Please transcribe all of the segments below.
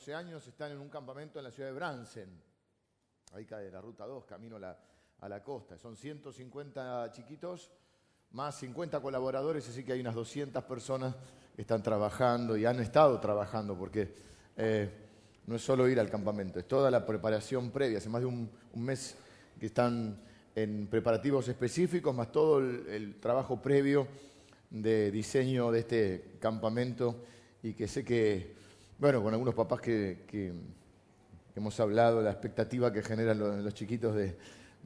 12 años están en un campamento en la ciudad de Bransen, ahí cae la ruta 2, camino a la, a la costa. Son 150 chiquitos, más 50 colaboradores, así que hay unas 200 personas que están trabajando y han estado trabajando, porque eh, no es solo ir al campamento, es toda la preparación previa. Hace más de un, mes que están en preparativos específicos, más todo el trabajo previo de diseño de este campamento y que sé que, bueno, con algunos papás que, hemos hablado, la expectativa que generan los, chiquitos de,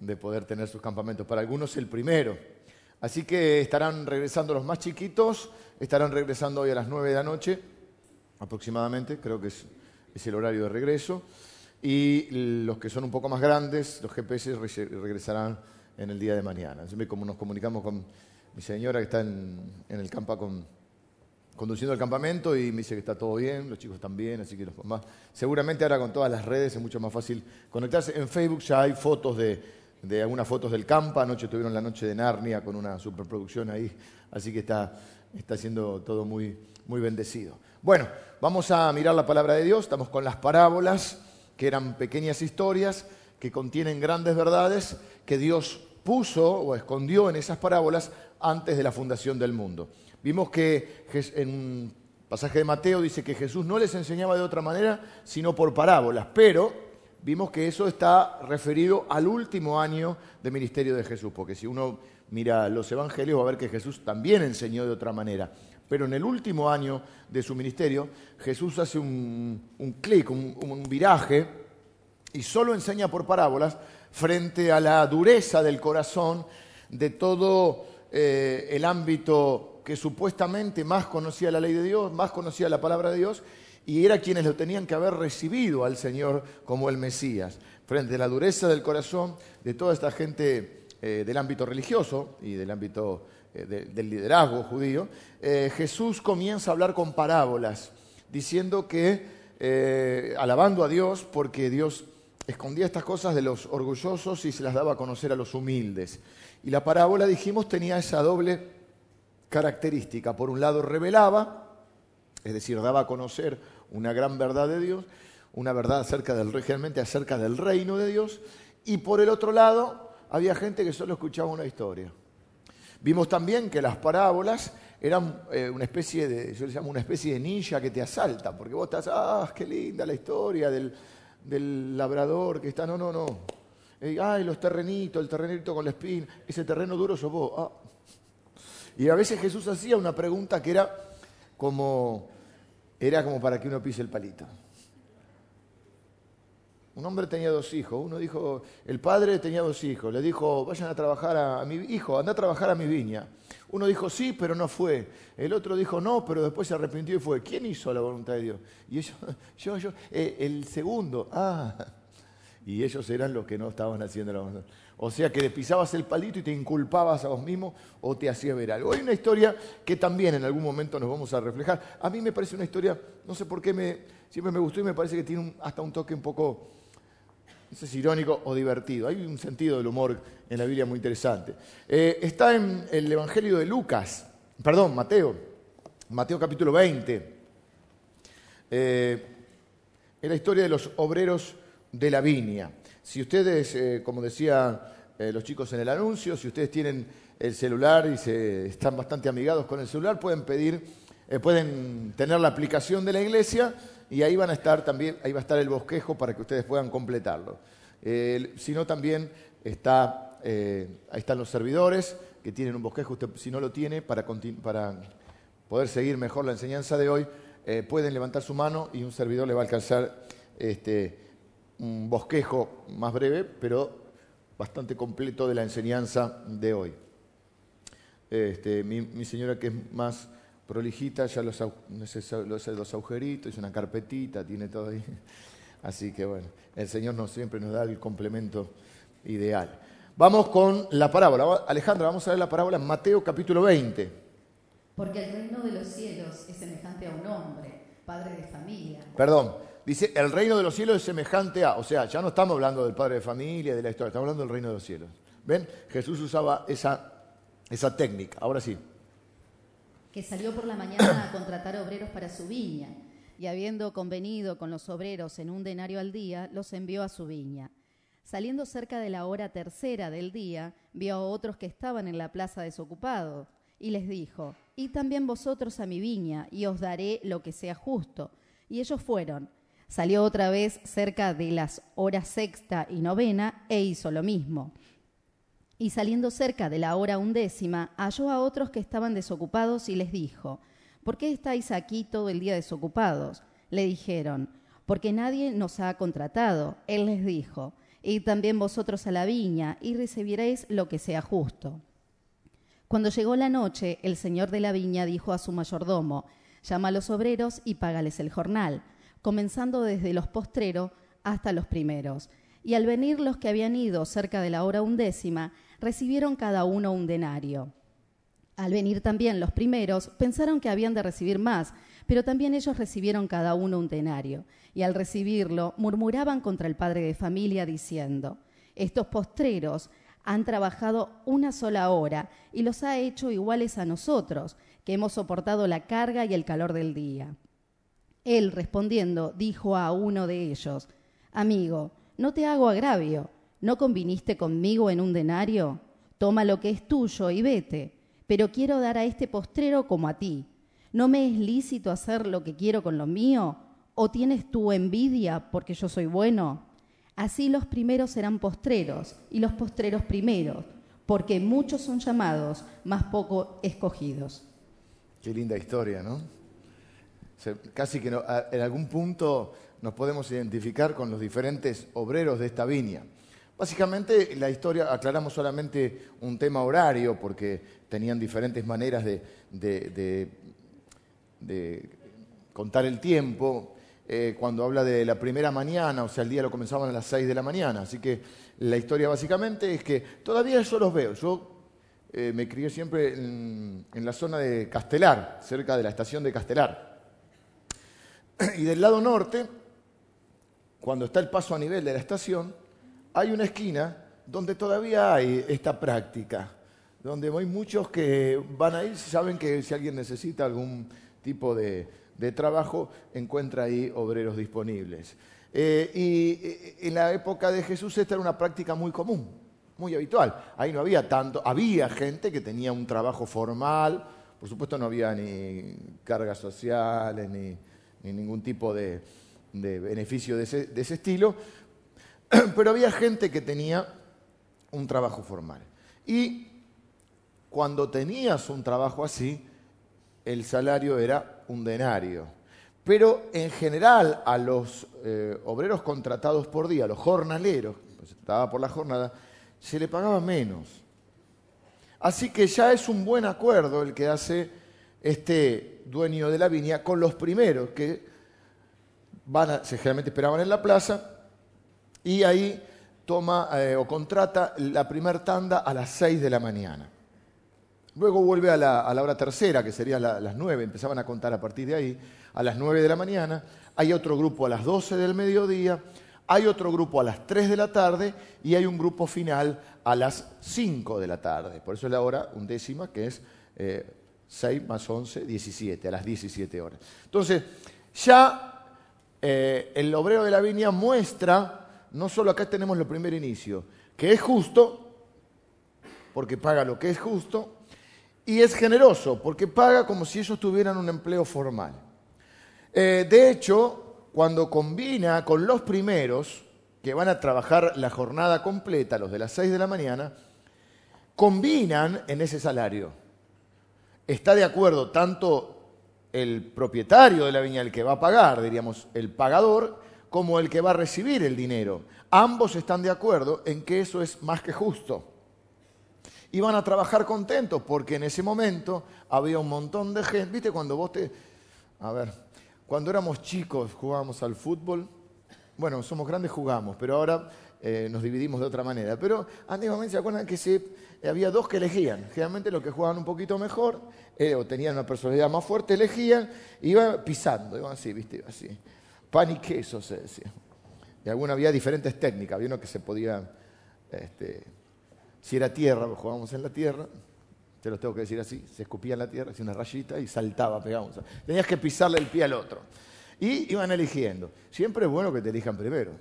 de poder tener sus campamentos. Para algunos el primero. Así que estarán regresando los más chiquitos, estarán regresando hoy a las 9 de la noche, aproximadamente, creo que es, el horario de regreso. Y los que son un poco más grandes, los GPS, re- regresarán en el día de mañana. Siempre como nos comunicamos con mi señora que está en, en el campa con, conduciendo el campamento y me dice que está todo bien, los chicos están bien, así que los mamás. Seguramente ahora con todas las redes es mucho más fácil conectarse. En Facebook ya hay fotos de, algunas fotos del campa. Anoche tuvieron la noche de Narnia con una superproducción ahí, así que está, está siendo todo muy, muy bendecido. Bueno, vamos a mirar la palabra de Dios. Estamos con las parábolas, que eran pequeñas historias que contienen grandes verdades que Dios puso o escondió en esas parábolas antes de la fundación del mundo. Vimos que en un pasaje de Mateo dice que Jesús no les enseñaba de otra manera, sino por parábolas, pero vimos que eso está referido al último año de ministerio de Jesús, porque si uno mira los evangelios va a ver que Jesús también enseñó de otra manera. Pero en el último año de su ministerio, Jesús hace un, clic, un- un viraje, y solo enseña por parábolas frente a la dureza del corazón de todo eh, el ámbito que supuestamente más conocía la ley de Dios, más conocía la palabra de Dios, y era quienes lo tenían que haber recibido al Señor como el Mesías. Frente a la dureza del corazón de toda esta gente eh, del ámbito religioso y del ámbito eh, de- del liderazgo judío, eh, Jesús comienza a hablar con parábolas, diciendo que, alabando a Dios, porque Dios escondía estas cosas de los orgullosos y se las daba a conocer a los humildes. Y la parábola, dijimos, tenía esa doble característica. Por un lado, revelaba, es decir, daba a conocer una gran verdad de Dios, una verdad acerca del, realmente acerca del reino de Dios, y por el otro lado, había gente que solo escuchaba una historia. Vimos también que las parábolas eran eh, una especie de, yo les llamo una especie de ninja que te asalta, porque vos estás, ah, qué linda la historia del, del labrador que está, no, no, no. Ay, los terrenitos, el terrenito con la espina, ese terreno duro sos vos. ah. Y a veces Jesús hacía una pregunta que era como, era como para que uno pise el palito. Un hombre tenía dos hijos. Uno dijo, el padre tenía dos hijos. Le dijo, vayan a trabajar a, mi hijo, anda a trabajar a mi viña. Uno dijo, sí, pero no fue. El otro dijo, no, pero después se arrepintió y fue. ¿Quién hizo la voluntad de Dios? Y ellos, yo, yo, "Eh, el segundo. Ah. Y ellos eran los que no estaban haciendo la voluntad. O sea que pisabas el palito y te inculpabas a vos mismo o te hacía ver algo. Hay una historia que también en algún momento nos vamos a reflejar. A mí me parece una historia, no sé por qué me, siempre me gustó y me parece que tiene hasta un toque un poco no sé si irónico o divertido. Hay un sentido del humor en la Biblia muy interesante. Eh, está en el Evangelio de Lucas, perdón, Mateo, Mateo capítulo 20. Eh, es la historia de los obreros de la viña. Si ustedes, eh, como decían eh, los chicos en el anuncio, si ustedes tienen el celular y se, están bastante amigados con el celular, pueden pedir, eh, pueden tener la aplicación de la iglesia y ahí van a estar también, ahí va a estar el bosquejo para que ustedes puedan completarlo. Si no, también está, ahí están los servidores que tienen un bosquejo. Usted, si no lo tiene, para, para poder seguir mejor la enseñanza de hoy, pueden levantar su mano y un servidor le va a alcanzar este, un bosquejo más breve, pero bastante completo de la enseñanza de hoy. Este, mi, mi señora, que es más prolijita, ya los, los, los agujeritos, una carpetita, tiene todo ahí. Así que bueno, el Señor nos, siempre nos da el complemento ideal. Vamos con la parábola. Alejandra, vamos a ver la parábola en Mateo capítulo 20. Porque el reino de los cielos es semejante a un hombre, padre de familia, Perdón, dice, el reino de los cielos es semejante a, o sea, ya no estamos hablando del padre de familia, de la historia, estamos hablando del reino de los cielos. ¿Ven? Jesús usaba esa, esa técnica. Ahora sí. que salió por la mañana a contratar obreros para su viña. y habiendo convenido con los obreros en un denario al día, los envió a su viña. Saliendo cerca de la hora tercera del día, vio a otros que estaban en la plaza desocupados, y les dijo, Id también vosotros a mi viña, y os daré lo que sea justo. Y ellos fueron. Salió otra vez cerca de las horas sexta y novena, e hizo lo mismo. Y saliendo cerca de la hora undécima, halló a otros que estaban desocupados y les dijo, ¿por qué estáis aquí todo el día desocupados? Le dijeron, porque nadie nos ha contratado. Él les dijo, Id también vosotros a la viña y recibiréis lo que sea justo. Cuando llegó la noche, el señor de la viña dijo a su mayordomo, llama a los obreros y págales el jornal, comenzando desde los postreros hasta los primeros. Y al venir los que habían ido cerca de la hora undécima, recibieron cada uno un denario. Al venir también los primeros, pensaron que habían de recibir más, pero también ellos recibieron cada uno un denario, y al recibirlo murmuraban contra el padre de familia diciendo, estos postreros han trabajado una sola hora y los ha hecho iguales a nosotros, que hemos soportado la carga y el calor del día. Él, respondiendo, dijo a uno de ellos, Amigo, no te hago agravio, ¿no conviniste conmigo en un denario? Toma lo que es tuyo y vete pero quiero dar a este postrero como a ti. ¿No me es lícito hacer lo que quiero con lo mío? ¿O tienes tu envidia porque yo soy bueno? Así los primeros serán postreros y los postreros primeros, porque muchos son llamados, más poco escogidos. Qué linda historia, ¿no? Casi que en algún punto nos podemos identificar con los diferentes obreros de esta viña. Básicamente la historia, aclaramos solamente un tema horario porque tenían diferentes maneras de, contar el tiempo. Eh, cuando habla de la primera mañana, o sea, el día lo comenzaban a las 6 de la mañana. Así que la historia básicamente es que todavía yo los veo. Yo eh, me crié siempre en, en la zona de Castelar, cerca de la estación de Castelar. Y del lado norte, cuando está el paso a nivel de la estación, hay una esquina donde todavía hay esta práctica, donde hay muchos que van ahí, saben que si alguien necesita algún tipo de, trabajo, encuentra ahí obreros disponibles. Eh, y eh, en la época de Jesús esta era una práctica muy común, muy habitual. Ahí no había tanto, había gente que tenía un trabajo formal, por supuesto no había ni cargas sociales, ni, ningún tipo de, beneficio de ese estilo, pero había gente que tenía un trabajo formal. Y cuando tenías un trabajo así, el salario era un denario. Pero en general a los eh, obreros contratados por día, los jornaleros, pues se trataba por la jornada, se le pagaba menos. Así que ya es un buen acuerdo el que hace este dueño de la viña con los primeros que van a, se generalmente esperaban en la plaza y ahí toma eh, o contrata la primer tanda a las 6 de la mañana. Luego vuelve a la, hora tercera, que sería las 9, empezaban a contar a partir de ahí, a las 9 de la mañana. Hay otro grupo a las 12 del mediodía, hay otro grupo a las 3 de la tarde y hay un grupo final a las 5 de la tarde. Por eso es la hora undécima, que es 6 eh, más 11, 17, a las 17 horas. Entonces, ya eh, el obrero de la viña muestra no solo acá tenemos el primer inicio, que es justo, porque paga lo que es justo, y es generoso, porque paga como si ellos tuvieran un empleo formal. Eh, de hecho, cuando combina con los primeros, que van a trabajar la jornada completa, los de las 6 de la mañana, combinan en ese salario. Está de acuerdo tanto el propietario de la viña, el que va a pagar, diríamos, el pagador, como el que va a recibir el dinero. Ambos están de acuerdo en que eso es más que justo. Y van a trabajar contentos porque en ese momento había un montón de gente. ¿Viste cuando vos te... A ver, cuando éramos chicos jugábamos al fútbol. Bueno, somos grandes, jugamos, pero ahora eh, nos dividimos de otra manera. Pero antiguamente se acuerdan que se, había dos que elegían. Generalmente los que jugaban un poquito mejor eh, o tenían una personalidad más fuerte elegían, iban pisando, iban así, ¿viste? Así pan y queso se decía. Y alguna había diferentes técnicas, había uno que se podía, este, si era tierra, jugábamos en la tierra, te lo tengo que decir así, se escupía en la tierra, hacía una rayita y saltaba, pegábamos. Tenías que pisarle el pie al otro. Y iban eligiendo. Siempre es bueno que te elijan primero.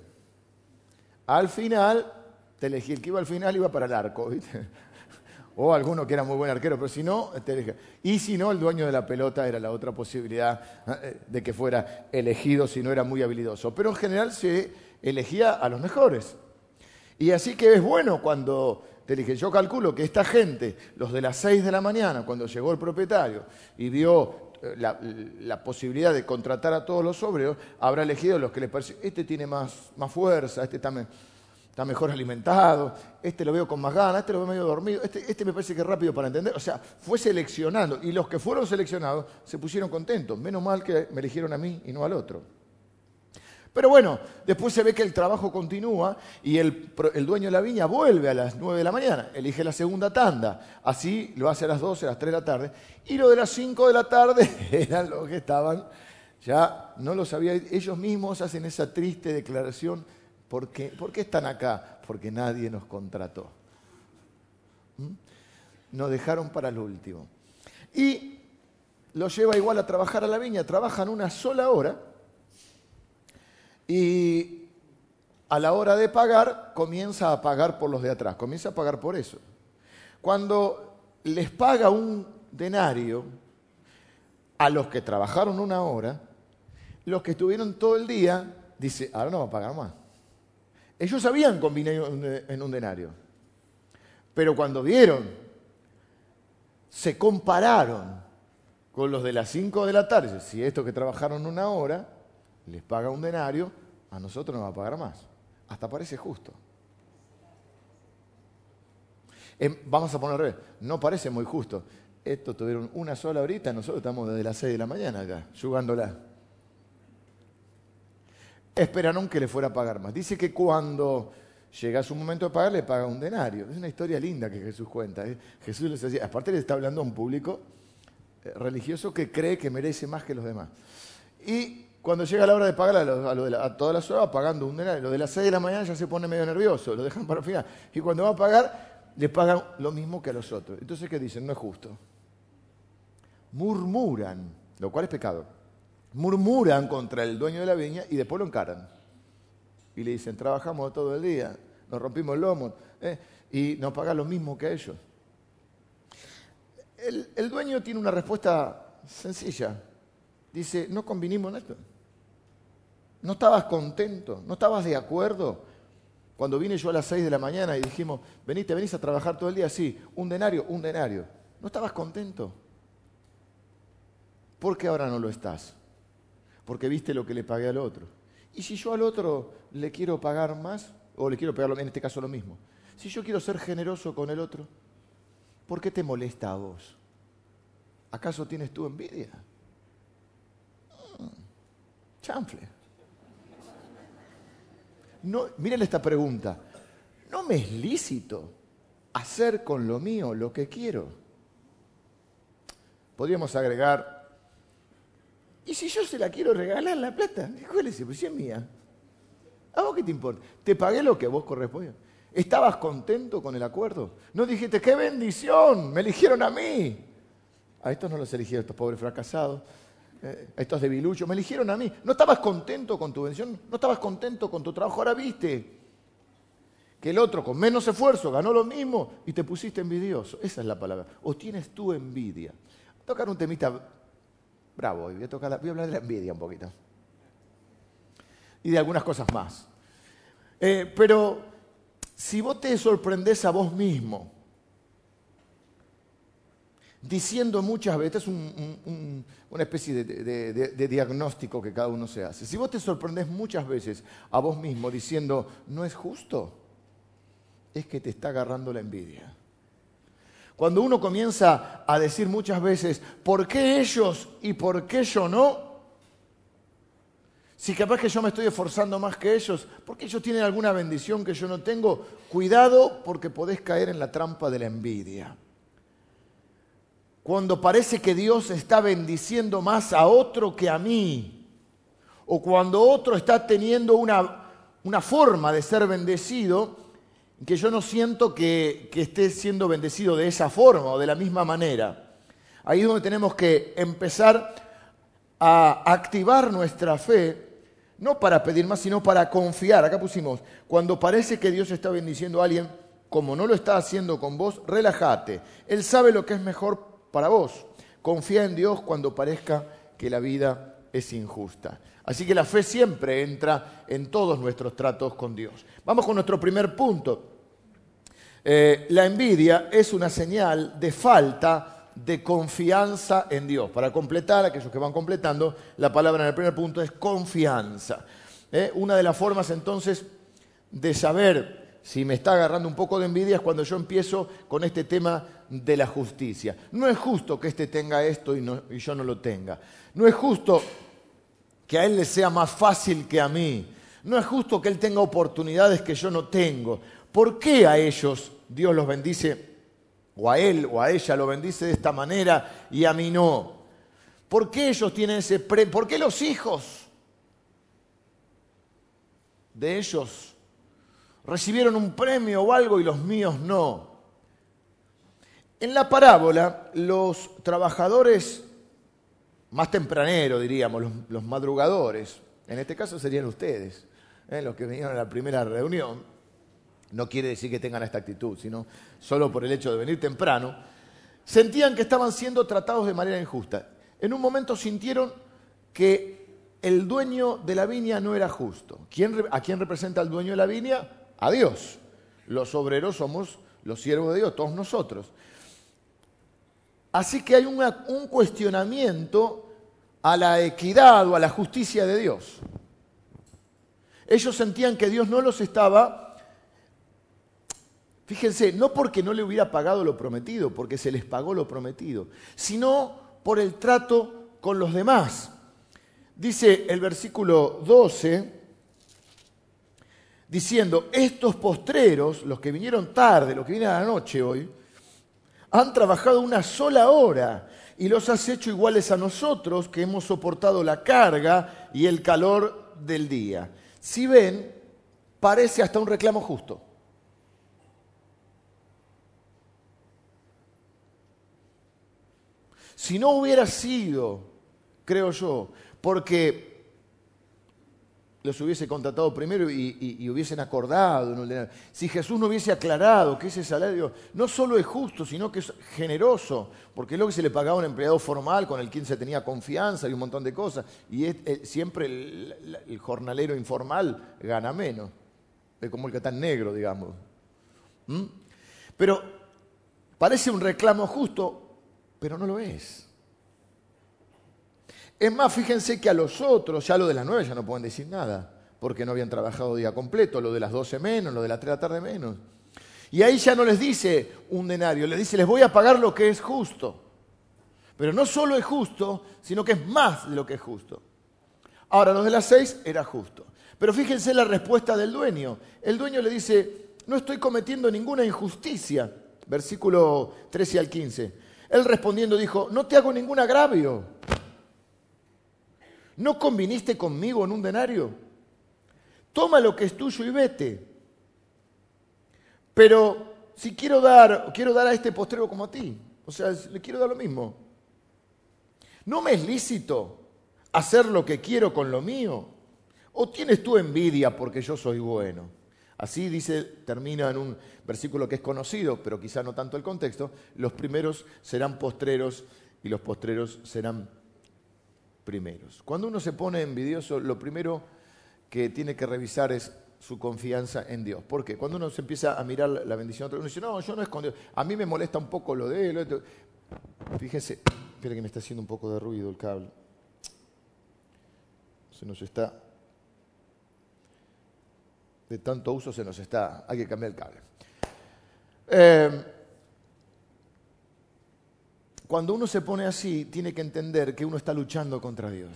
Al final, te elegí, el que iba al final iba para el arco, ¿viste? O alguno que era muy buen arquero, pero si no, te elegía. Y si no, el dueño de la pelota era la otra posibilidad eh, de que fuera elegido si no era muy habilidoso. Pero en general se elegía a los mejores. Y así que es bueno cuando te dije, yo calculo que esta gente, los de las 6 de la mañana, cuando llegó el propietario y vio eh, la, posibilidad de contratar a todos los obreros, habrá elegido los que le pareció, este tiene más, más fuerza, este está, está, mejor alimentado, este lo veo con más ganas, este lo veo medio dormido, este, este me parece que es rápido para entender. O sea, fue seleccionando y los que fueron seleccionados se pusieron contentos. Menos mal que me eligieron a mí y no al otro. Pero bueno, después se ve que el trabajo continúa y el, dueño de la viña vuelve a las 9 de la mañana, elige la segunda tanda, así lo hace a las 12, a las 3 de la tarde, y lo de las 5 de la tarde eran los que estaban, ya no lo sabía, ellos mismos hacen esa triste declaración, ¿por qué, ¿Por qué están acá? Porque nadie nos contrató. ¿Mm? Nos dejaron para el último. Y lo lleva igual a trabajar a la viña, trabajan una sola hora, y a la hora de pagar, comienza a pagar por los de atrás, comienza a pagar por eso. Cuando les paga un denario a los que trabajaron una hora, los que estuvieron todo el día, dice, ahora no va a pagar más. Ellos habían combinado en un denario, pero cuando vieron, se compararon con los de las 5 de la tarde, si estos que trabajaron una hora, les paga un denario, a nosotros nos va a pagar más. Hasta parece justo. Em, vamos a poner no parece muy justo. Estos tuvieron una sola horita, nosotros estamos desde las 6 de la mañana acá, jugándola. Esperaron que le fuera a pagar más. Dice que cuando llega su momento de pagar, le paga un denario. Es una historia linda que Jesús cuenta. ¿eh? Jesús les decía, aparte le está hablando a un público eh, religioso que cree que merece más que los demás. Y cuando llega la hora de pagar a, todas las horas, pagando un denario. Lo de las 6 de la mañana ya se pone medio nervioso, lo dejan para el final. Y cuando va a pagar, le pagan lo mismo que a los otros. Entonces, ¿qué dicen? No es justo. Murmuran, lo cual es pecado. Murmuran contra el dueño de la viña y después lo encaran. Y le dicen, trabajamos todo el día, nos rompimos el lomo ¿eh? y nos pagan lo mismo que ellos. El, el dueño tiene una respuesta sencilla. Dice, no convinimos en esto. ¿No estabas contento? ¿No estabas de acuerdo? Cuando vine yo a las 6 de la mañana y dijimos, veniste, venís a trabajar todo el día, sí, un denario, un denario. ¿No estabas contento? ¿Por qué ahora no lo estás? Porque viste lo que le pagué al otro. Y si yo al otro le quiero pagar más, o le quiero pagar en este caso lo mismo, si yo quiero ser generoso con el otro, ¿por qué te molesta a vos? ¿Acaso tienes tu envidia? Mm, chanfle. No, miren esta pregunta. ¿No me es lícito hacer con lo mío lo que quiero? Podríamos agregar, ¿y si yo se la quiero regalar la plata? ¿Cuál es? Pues si es mía. ¿A vos qué te importa? Te pagué lo que a vos corresponde. ¿Estabas contento con el acuerdo? No dijiste, qué bendición, me eligieron a mí. A estos no los eligieron, estos pobres fracasados. Eh, estos debiluchos, me eligieron a mí. ¿No estabas contento con tu bendición? ¿No estabas contento con tu trabajo? Ahora viste que el otro con menos esfuerzo ganó lo mismo y te pusiste envidioso. Esa es la palabra. O tienes tu envidia. A tocar un temita bravo voy a, tocar voy a hablar de la envidia un poquito. Y de algunas cosas más. Eh, pero si vos te sorprendés a vos mismo, diciendo muchas veces, es una especie de, diagnóstico que cada uno se hace. Si vos te sorprendes muchas veces a vos mismo diciendo, no es justo, es que te está agarrando la envidia. Cuando uno comienza a decir muchas veces, ¿por qué ellos y por qué yo no? Si capaz que yo me estoy esforzando más que ellos, porque ellos tienen alguna bendición que yo no tengo, cuidado porque podés caer en la trampa de la envidia cuando parece que Dios está bendiciendo más a otro que a mí, o cuando otro está teniendo una, una forma de ser bendecido, que yo no siento que, que esté siendo bendecido de esa forma o de la misma manera. Ahí es donde tenemos que empezar a activar nuestra fe, no para pedir más, sino para confiar. Acá pusimos, cuando parece que Dios está bendiciendo a alguien, como no lo está haciendo con vos, relájate. Él sabe lo que es mejor para vos. Confía en Dios cuando parezca que la vida es injusta. Así que la fe siempre entra en todos nuestros tratos con Dios. Vamos con nuestro primer punto. Eh, la envidia es una señal de falta de confianza en Dios. Para completar, aquellos que van completando, la palabra en el primer punto es confianza. Eh, una de las formas entonces de saber si me está agarrando un poco de envidia es cuando yo empiezo con este tema de la justicia. No es justo que éste tenga esto y, y yo no lo tenga. No es justo que a él le sea más fácil que a mí. No es justo que él tenga oportunidades que yo no tengo. ¿Por qué a ellos Dios los bendice, o a él o a ella lo bendice de esta manera y a mí no? ¿Por qué ellos tienen ese premio? ¿Por qué los hijos de ellos recibieron un premio o algo y los míos no? En la parábola, los trabajadores más tempraneros, diríamos, los, madrugadores, en este caso serían ustedes, ¿eh? los que vinieron a la primera reunión, no quiere decir que tengan esta actitud, sino solo por el hecho de venir temprano, sentían que estaban siendo tratados de manera injusta. En un momento sintieron que el dueño de la viña no era justo. ¿A quién representa el dueño de la viña? A Dios. Los obreros somos los siervos de Dios, todos nosotros. Así que hay un cuestionamiento a la equidad o a la justicia de Dios. Ellos sentían que Dios no los estaba, fíjense, no porque no le hubiera pagado lo prometido, porque se les pagó lo prometido, sino por el trato con los demás. Dice el versículo 12, diciendo, estos postreros, los que vinieron tarde, los que vienen a la noche hoy, han trabajado una sola hora y los has hecho iguales a nosotros que hemos soportado la carga y el calor del día. Si ven, parece hasta un reclamo justo. Si no hubiera sido, creo yo, porque los hubiese contratado primero y, hubiesen acordado. Si Jesús no hubiese aclarado que ese salario no solo es justo, sino que es generoso, porque es lo que se le pagaba a un empleado formal con el quien se tenía confianza y un montón de cosas, y siempre el, jornalero informal gana menos, es como el que está en negro, digamos. ¿Mm? Pero parece un reclamo justo, pero no lo es. Es más, fíjense que a los otros, ya lo de las nueve ya no pueden decir nada, porque no habían trabajado día completo, lo de las doce menos, lo de las tres de la tarde menos. Y ahí ya no les dice un denario, les dice, les voy a pagar lo que es justo. Pero no solo es justo, sino que es más de lo que es justo. Ahora, los de las seis era justo. Pero fíjense la respuesta del dueño. El dueño le dice, no estoy cometiendo ninguna injusticia. Versículo 13 al 15. Él respondiendo dijo, no te hago ningún agravio. ¿No conviniste conmigo en un denario? Toma lo que es tuyo y vete. Pero si quiero dar, quiero dar a este postrero como a ti, o sea, le quiero dar lo mismo. ¿No me es lícito hacer lo que quiero con lo mío? ¿O tienes tú envidia porque yo soy bueno? Así dice, termina en un versículo que es conocido, pero quizá no tanto el contexto, los primeros serán postreros y los postreros serán primeros. Cuando uno se pone envidioso, lo primero que tiene que revisar es su confianza en Dios. ¿Por qué? Cuando uno se empieza a mirar la bendición de otro, uno dice, no, yo no escondo. A mí me molesta un poco lo de él. Fíjese, espera que me está haciendo un poco de ruido el cable. Se nos está... De tanto uso se nos está... Hay que cambiar el cable. Eh, cuando uno se pone así, tiene que entender que uno está luchando contra Dios.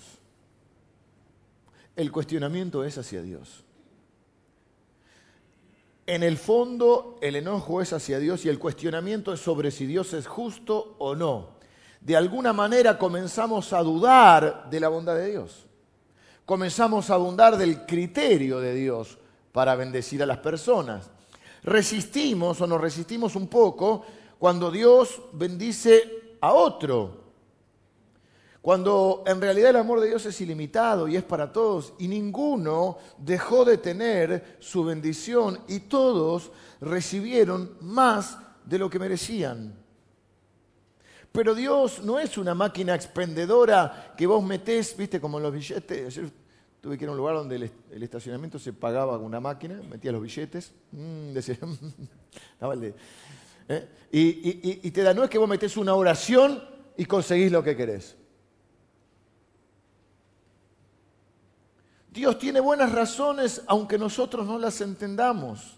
El cuestionamiento es hacia Dios. En el fondo, el enojo es hacia Dios y el cuestionamiento es sobre si Dios es justo o no. De alguna manera comenzamos a dudar de la bondad de Dios. Comenzamos a dudar del criterio de Dios para bendecir a las personas. Resistimos o nos resistimos un poco cuando Dios bendice a otro. Cuando en realidad el amor de Dios es ilimitado y es para todos y ninguno dejó de tener su bendición y todos recibieron más de lo que merecían. Pero Dios no es una máquina expendedora que vos metés, viste, como los billetes. Tuve que ir a un lugar donde el, estacionamiento se pagaba con una máquina, metía los billetes, mm, decía, ¿eh? y, y te da, no es que vos metés una oración y conseguís lo que querés. Dios tiene buenas razones aunque nosotros no las entendamos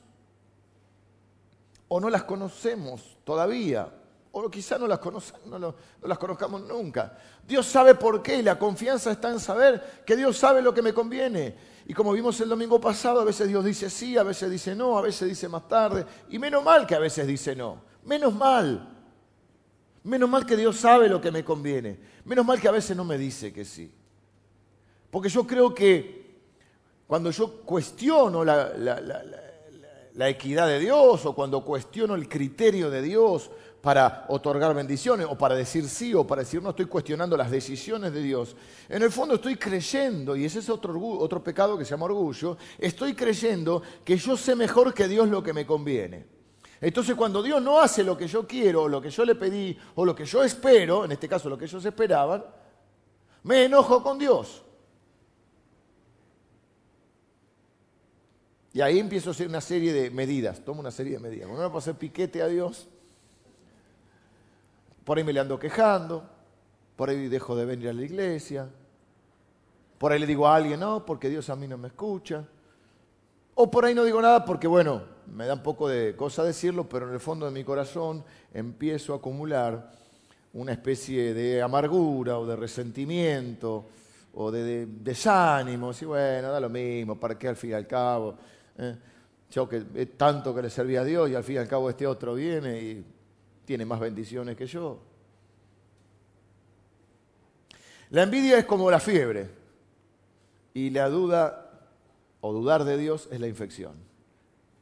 o no las conocemos todavía o quizá no las, no, las conozcamos nunca. Dios sabe por qué y la confianza está en saber que Dios sabe lo que me conviene. Y como vimos el domingo pasado, a veces Dios dice sí, a veces dice no, a veces dice más tarde. Y menos mal que a veces dice no. Menos mal. Menos mal que Dios sabe lo que me conviene. Menos mal que a veces no me dice que sí. Porque yo creo que cuando yo cuestiono la equidad de Dios o cuando cuestiono el criterio de Dios para otorgar bendiciones o para decir sí o para decir no, estoy cuestionando las decisiones de Dios. En el fondo estoy creyendo, y ese es otro, otro pecado que se llama orgullo, estoy creyendo que yo sé mejor que Dios lo que me conviene. Entonces cuando Dios no hace lo que yo quiero, o lo que yo le pedí, o lo que yo espero, en este caso lo que ellos esperaban, me enojo con Dios. Y ahí empiezo a hacer una serie de medidas, tomo una serie de medidas. Cuando puedo hacer piquete a Dios, por ahí me le ando quejando, por ahí dejo de venir a la iglesia, por ahí le digo a alguien, no, porque Dios a mí no me escucha. O por ahí no digo nada porque, bueno, me da un poco de cosa decirlo, pero en el fondo de mi corazón empiezo a acumular una especie de amargura o de resentimiento o de, desánimo. Y bueno, da lo mismo, ¿para qué al fin y al cabo? Eh, yo que tanto que le servía a Dios y al fin y al cabo este otro viene y tiene más bendiciones que yo. La envidia es como la fiebre y la duda o dudar de Dios es la infección.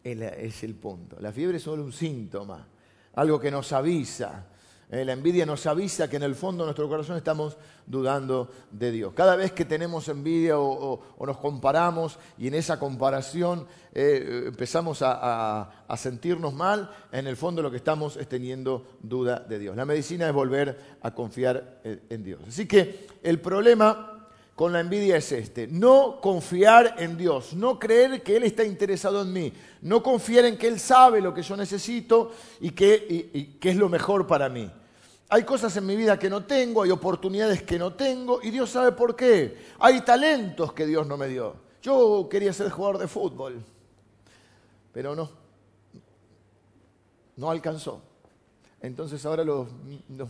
Es el punto. La fiebre es solo un síntoma, algo que nos avisa eh, la envidia nos avisa que en el fondo de nuestro corazón estamos dudando de Dios. Cada vez que tenemos envidia o, nos comparamos y en esa comparación eh, empezamos a, sentirnos mal, en el fondo lo que estamos es teniendo duda de Dios. La medicina es volver a confiar en Dios. Así que el problema con la envidia es este, no confiar en Dios, no creer que Él está interesado en mí, no confiar en que Él sabe lo que yo necesito y que, es lo mejor para mí. Hay cosas en mi vida que no tengo, hay oportunidades que no tengo y Dios sabe por qué. Hay talentos que Dios no me dio. Yo quería ser jugador de fútbol, pero no, no alcanzó. Entonces ahora los,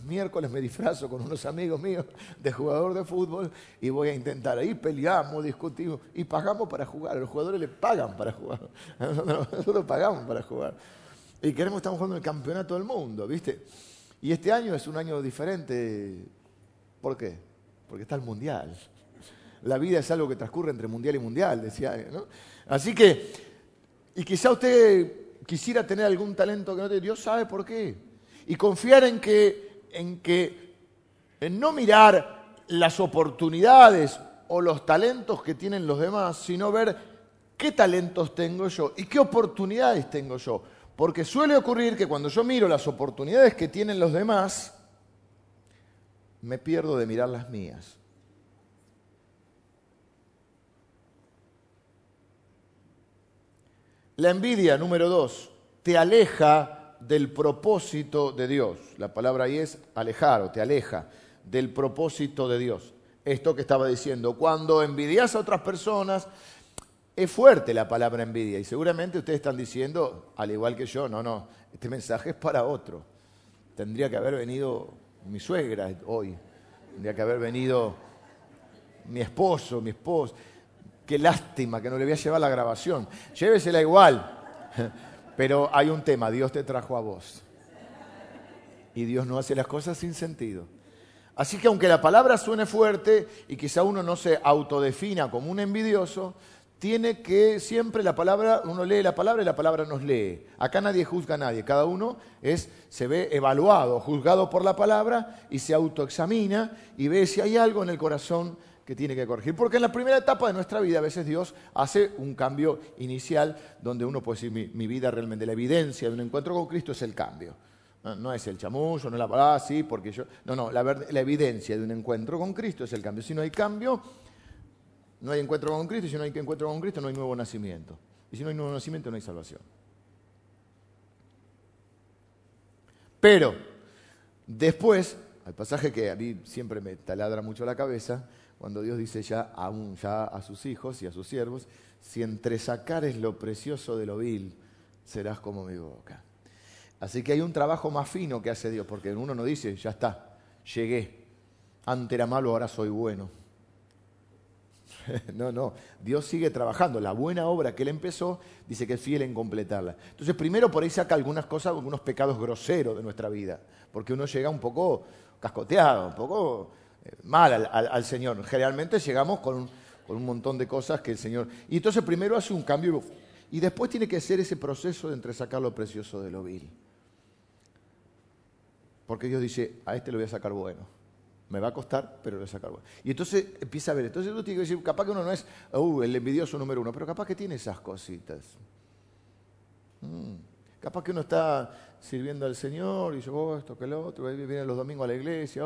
miércoles me disfrazo con unos amigos míos de jugador de fútbol y voy a intentar. Ahí peleamos, discutimos y pagamos para jugar. Los jugadores le pagan para jugar. Nosotros pagamos para jugar. Y queremos, estamos jugando el campeonato del mundo, ¿viste? Y este año es un año diferente. ¿Por qué? Porque está el mundial. La vida es algo que transcurre entre mundial y mundial, decía. ¿no? Así que, y quizá usted quisiera tener algún talento que no tiene. Dios sabe por qué y confiar en que, en que, en no mirar las oportunidades o los talentos que tienen los demás, sino ver qué talentos tengo yo y qué oportunidades tengo yo. Porque suele ocurrir que cuando yo miro las oportunidades que tienen los demás, me pierdo de mirar las mías. La envidia, número dos, te aleja del propósito de Dios. La palabra ahí es alejar o te aleja del propósito de Dios. Esto que estaba diciendo, cuando envidias a otras personas, es fuerte la palabra envidia y seguramente ustedes están diciendo, al igual que yo, no, no, este mensaje es para otro. Tendría que haber venido mi suegra hoy, tendría que haber venido mi esposo, mi esposo. Qué lástima que no le voy a llevar la grabación. Llévesela igual. Pero hay un tema, Dios te trajo a vos. Y Dios no hace las cosas sin sentido. Así que aunque la palabra suene fuerte y quizá uno no se autodefina como un envidioso, tiene que siempre la palabra, uno lee la palabra y la palabra nos lee. Acá nadie juzga a nadie, cada uno es, se ve evaluado, juzgado por la palabra y se autoexamina y ve si hay algo en el corazón que tiene que corregir. Porque en la primera etapa de nuestra vida a veces Dios hace un cambio inicial donde uno puede decir, mi, vida realmente, la evidencia de un encuentro con Cristo es el cambio. No, es el chamullo, no es la palabra, sí, porque yo... No, no, la evidencia de un encuentro con Cristo es el cambio. Si no hay cambio, no hay encuentro con Cristo y si no hay encuentro con Cristo no hay nuevo nacimiento. Y si no hay nuevo nacimiento no hay salvación. Pero, después, al pasaje que a mí siempre me taladra mucho la cabeza, cuando Dios dice ya, ya a sus hijos y a sus siervos, si entre sacares lo precioso de lo vil, serás como mi boca. Así que hay un trabajo más fino que hace Dios, porque uno no dice, ya está, llegué, antes era malo, ahora soy bueno. No, no, Dios sigue trabajando. La buena obra que Él empezó, dice que es fiel en completarla. Entonces, primero por ahí saca algunas cosas, algunos pecados groseros de nuestra vida, porque uno llega un poco cascoteado, un poco eh, mal al, Señor. Generalmente llegamos con un, montón de cosas que el Señor... Y entonces primero hace un cambio y después tiene que ser ese proceso de entresacar lo precioso de lo vil. Porque Dios dice, a este lo voy a sacar bueno me va a costar, pero a sacar bueno. Y entonces empieza a ver. Entonces tú tienes que decir, capaz que uno no es uh, el envidioso número uno, pero capaz que tiene esas cositas. Mm. Capaz que uno está sirviendo al Señor y dice, oh, esto que lo otro, viene los domingos a la iglesia,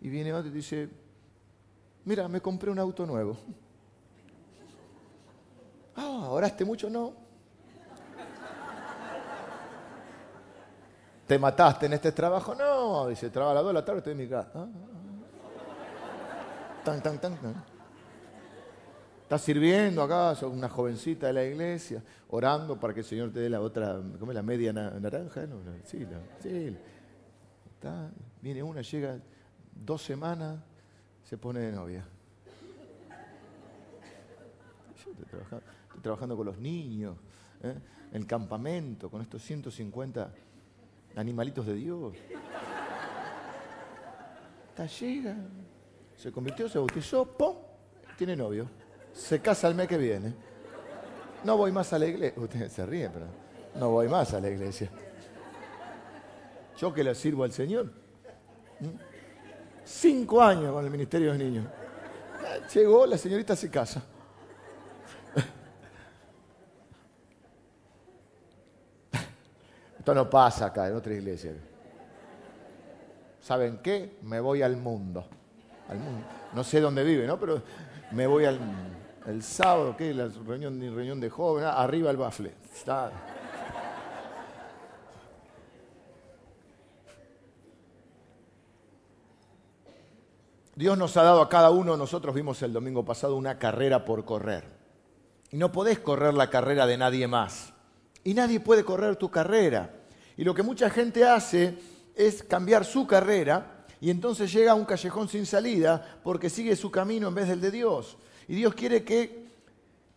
y viene otro y dice, mira, me compré un auto nuevo. Ah, ¿oraste mucho? No. ¿Te mataste en este trabajo? No, dice, trabajo a las 2 de la tarde, estoy en mi casa. Ah, ah, ah. Tan, tan, tan, Está sirviendo acá, una jovencita de la iglesia, orando para que el Señor te dé la otra, ¿cómo es la media naranja? sí, sí. viene una, llega dos semanas, se pone de novia. Estoy trabajando, con los niños, ¿eh? el campamento, con estos 150 animalitos de Dios. Está llega, se convirtió, se bautizó, ¡pum! Tiene novio. Se casa el mes que viene. No voy más a la iglesia. Ustedes se ríen, pero no voy más a la iglesia. Yo que le sirvo al Señor. Cinco años con el ministerio de niños. Llegó, la señorita se casa. Esto no pasa acá en otra iglesia. ¿Saben qué? Me voy al mundo. No sé dónde vive, ¿no? Pero me voy al el sábado, ¿qué? La reunión, de jóvenes, ah, arriba el bafle. Está. Dios nos ha dado a cada uno, nosotros vimos el domingo pasado, una carrera por correr. Y no podés correr la carrera de nadie más. Y nadie puede correr tu carrera. Y lo que mucha gente hace es cambiar su carrera y entonces llega a un callejón sin salida porque sigue su camino en vez del de Dios. Y Dios quiere que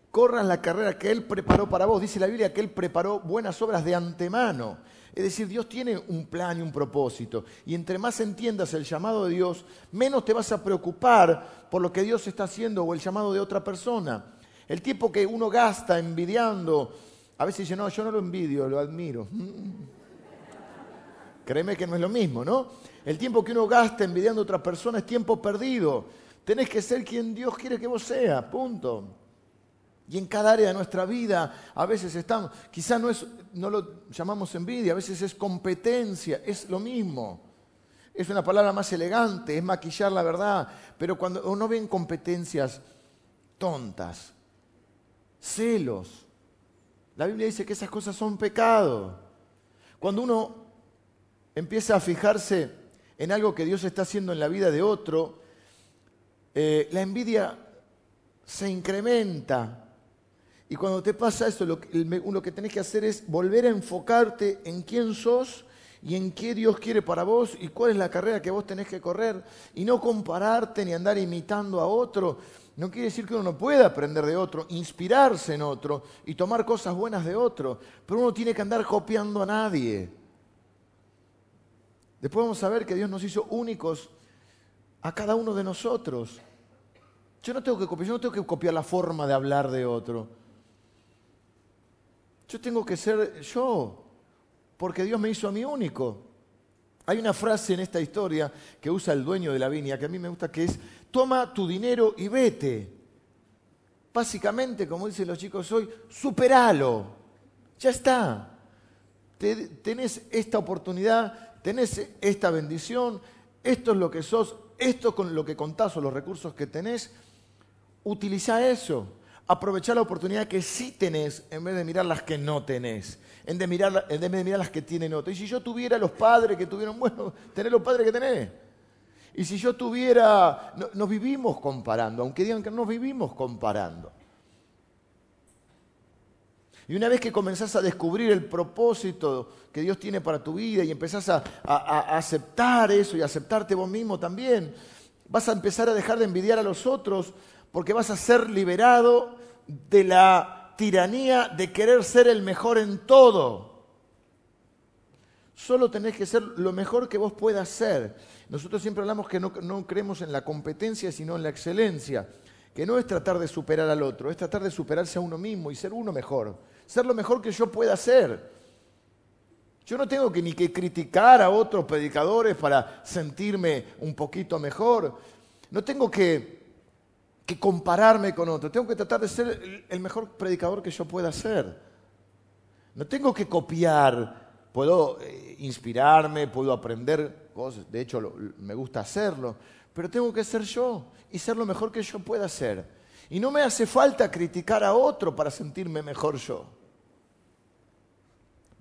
corras la carrera que Él preparó para vos. Dice la Biblia que Él preparó buenas obras de antemano. Es decir, Dios tiene un plan y un propósito. Y entre más entiendas el llamado de Dios, menos te vas a preocupar por lo que Dios está haciendo o el llamado de otra persona. El tiempo que uno gasta envidiando, a veces dice, no, yo no lo envidio, lo admiro. Créeme que no es lo mismo, ¿no? El tiempo que uno gasta envidiando a otra persona es tiempo perdido. Tenés que ser quien Dios quiere que vos seas, punto. Y en cada área de nuestra vida a veces estamos, quizás no, es, no lo llamamos envidia, a veces es competencia, es lo mismo. Es una palabra más elegante, es maquillar la verdad, pero cuando uno ve competencias tontas, celos, la Biblia dice que esas cosas son pecado. Cuando uno empieza a fijarse en algo que Dios está haciendo en la vida de otro, eh, la envidia se incrementa. Y cuando te pasa eso, lo que, lo que tenés que hacer es volver a enfocarte en quién sos y en qué Dios quiere para vos y cuál es la carrera que vos tenés que correr. Y no compararte ni andar imitando a otro. No quiere decir que uno no pueda aprender de otro, inspirarse en otro y tomar cosas buenas de otro. Pero uno tiene que andar copiando a nadie. Después vamos a ver que Dios nos hizo únicos a cada uno de nosotros. Yo no tengo que copiar, yo no tengo que copiar la forma de hablar de otro. Yo tengo que ser yo, porque Dios me hizo a mí único. Hay una frase en esta historia que usa el dueño de la viña que a mí me gusta, que es, toma tu dinero y vete. Básicamente, como dicen los chicos hoy, superalo. Ya está. Tenés esta oportunidad, tenés esta bendición, esto es lo que sos, esto es con lo que contás o los recursos que tenés. Utiliza eso. Aprovechá la oportunidad que sí tenés en vez de mirar las que no tenés. En, de mirar, vez de mirar las que tienen otros. Y si yo tuviera los padres que tuvieron, bueno, tenés los padres que tenés. Y si yo tuviera, nos vivimos comparando, aunque digan que no nos vivimos comparando. Y una vez que comenzás a descubrir el propósito que Dios tiene para tu vida y empezás a, aceptar eso y aceptarte vos mismo también, vas a empezar a dejar de envidiar a los otros porque vas a ser liberado de la tiranía de querer ser el mejor en todo. Solo tenés que ser lo mejor que vos puedas ser. Nosotros siempre hablamos que no creemos en la competencia, sino en la excelencia, que no es tratar de superar al otro, es tratar de superarse a uno mismo y ser uno mejor, ser lo mejor que yo pueda ser. Yo no tengo que ni que criticar a otros predicadores para sentirme un poquito mejor. No tengo que, que compararme con otros. Tengo que tratar de ser el mejor predicador que yo pueda ser. No tengo que copiar puedo eh, inspirarme, puedo aprender cosas, de hecho me gusta hacerlo, pero tengo que ser yo y ser lo mejor que yo pueda ser. Y no me hace falta criticar a otro para sentirme mejor yo.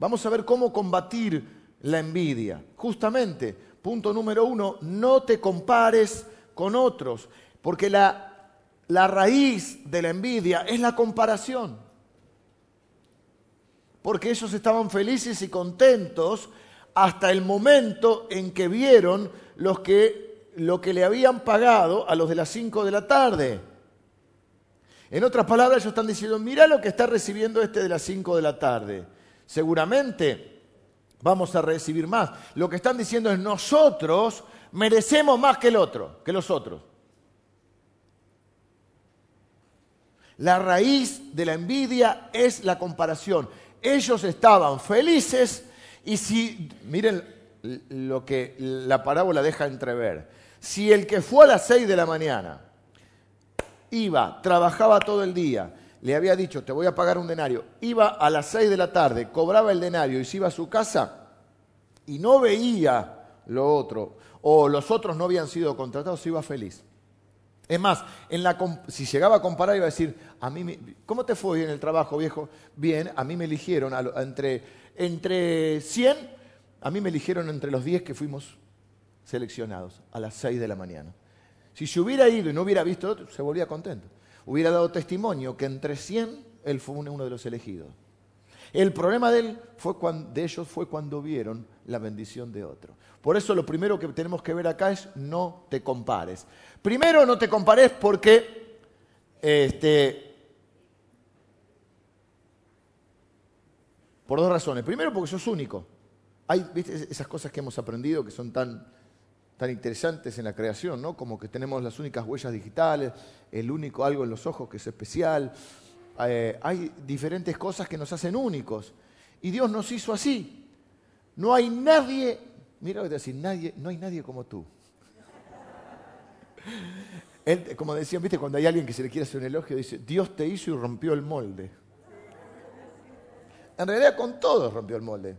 Vamos a ver cómo combatir la envidia. Justamente, punto número uno, no te compares con otros, porque la, la raíz de la envidia es la comparación porque ellos estaban felices y contentos hasta el momento en que vieron los que, lo que le habían pagado a los de las 5 de la tarde. En otras palabras, ellos están diciendo, mira lo que está recibiendo este de las 5 de la tarde. Seguramente vamos a recibir más. Lo que están diciendo es, nosotros merecemos más que el otro, que los otros. La raíz de la envidia es la comparación ellos estaban felices y si, miren lo que la parábola deja entrever, si el que fue a las seis de la mañana iba, trabajaba todo el día, le había dicho, te voy a pagar un denario, iba a las seis de la tarde, cobraba el denario y se iba a su casa y no veía lo otro, o los otros no habían sido contratados, se iba feliz. Es más, si llegaba a comparar iba a decir, a mí ¿cómo te fue en el trabajo, viejo? Bien, a mí me eligieron entre, entre 100, a mí me eligieron entre los 10 que fuimos seleccionados a las 6 de la mañana. Si se hubiera ido y no hubiera visto otro, se volvía contento. Hubiera dado testimonio que entre 100 él fue uno de los elegidos. El problema de, él fue de ellos fue cuando vieron la bendición de otro. Por eso lo primero que tenemos que ver acá es no te compares. Primero no te compares porque este, por dos razones. Primero porque sos único. Hay esas cosas que hemos aprendido que son tan, tan interesantes en la creación, ¿no? Como que tenemos las únicas huellas digitales, el único algo en los ojos que es especial. Eh, hay diferentes cosas que nos hacen únicos. Y Dios nos hizo así. No hay nadie, mira lo que decir, nadie, no hay nadie como tú. como decían, viste, cuando hay alguien que se le quiere hacer un elogio, dice, Dios te hizo y rompió el molde. En realidad con todos rompió el molde.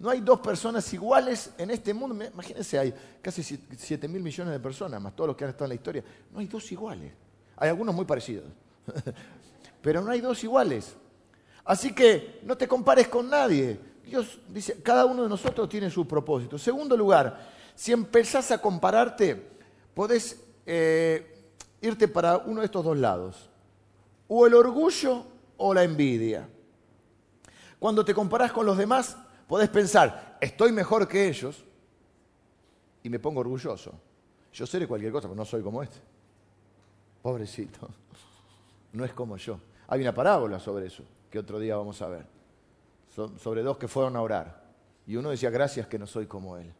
No hay dos personas iguales en este mundo. Imagínense, hay casi 7 mil millones de personas, más todos los que han estado en la historia. No hay dos iguales. Hay algunos muy parecidos. Pero no hay dos iguales. Así que no te compares con nadie. Dios dice, cada uno de nosotros tiene su propósito. Segundo lugar, si empezás a compararte, podés eh, irte para uno de estos dos lados. O el orgullo o la envidia. Cuando te comparás con los demás, podés pensar, estoy mejor que ellos y me pongo orgulloso. Yo seré cualquier cosa, pero no soy como este. Pobrecito. No es como yo. Hay una parábola sobre eso, que otro día vamos a ver. sobre dos que fueron a orar. Y uno decía, gracias que no soy como él.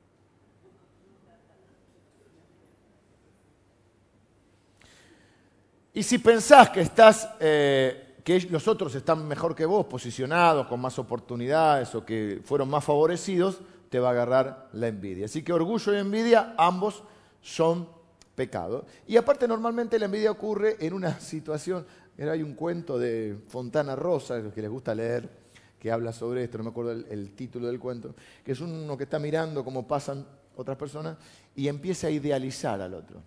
Y si pensás que estás, eh, que los otros están mejor que vos, posicionados, con más oportunidades o que fueron más favorecidos, te va a agarrar la envidia. Así que orgullo y envidia, ambos son pecado. Y aparte normalmente la envidia ocurre en una situación, hay un cuento de Fontana Rosa, que les gusta leer, que habla sobre esto, no me acuerdo el, título del cuento, que es uno que está mirando cómo pasan otras personas y empieza a idealizar al otro.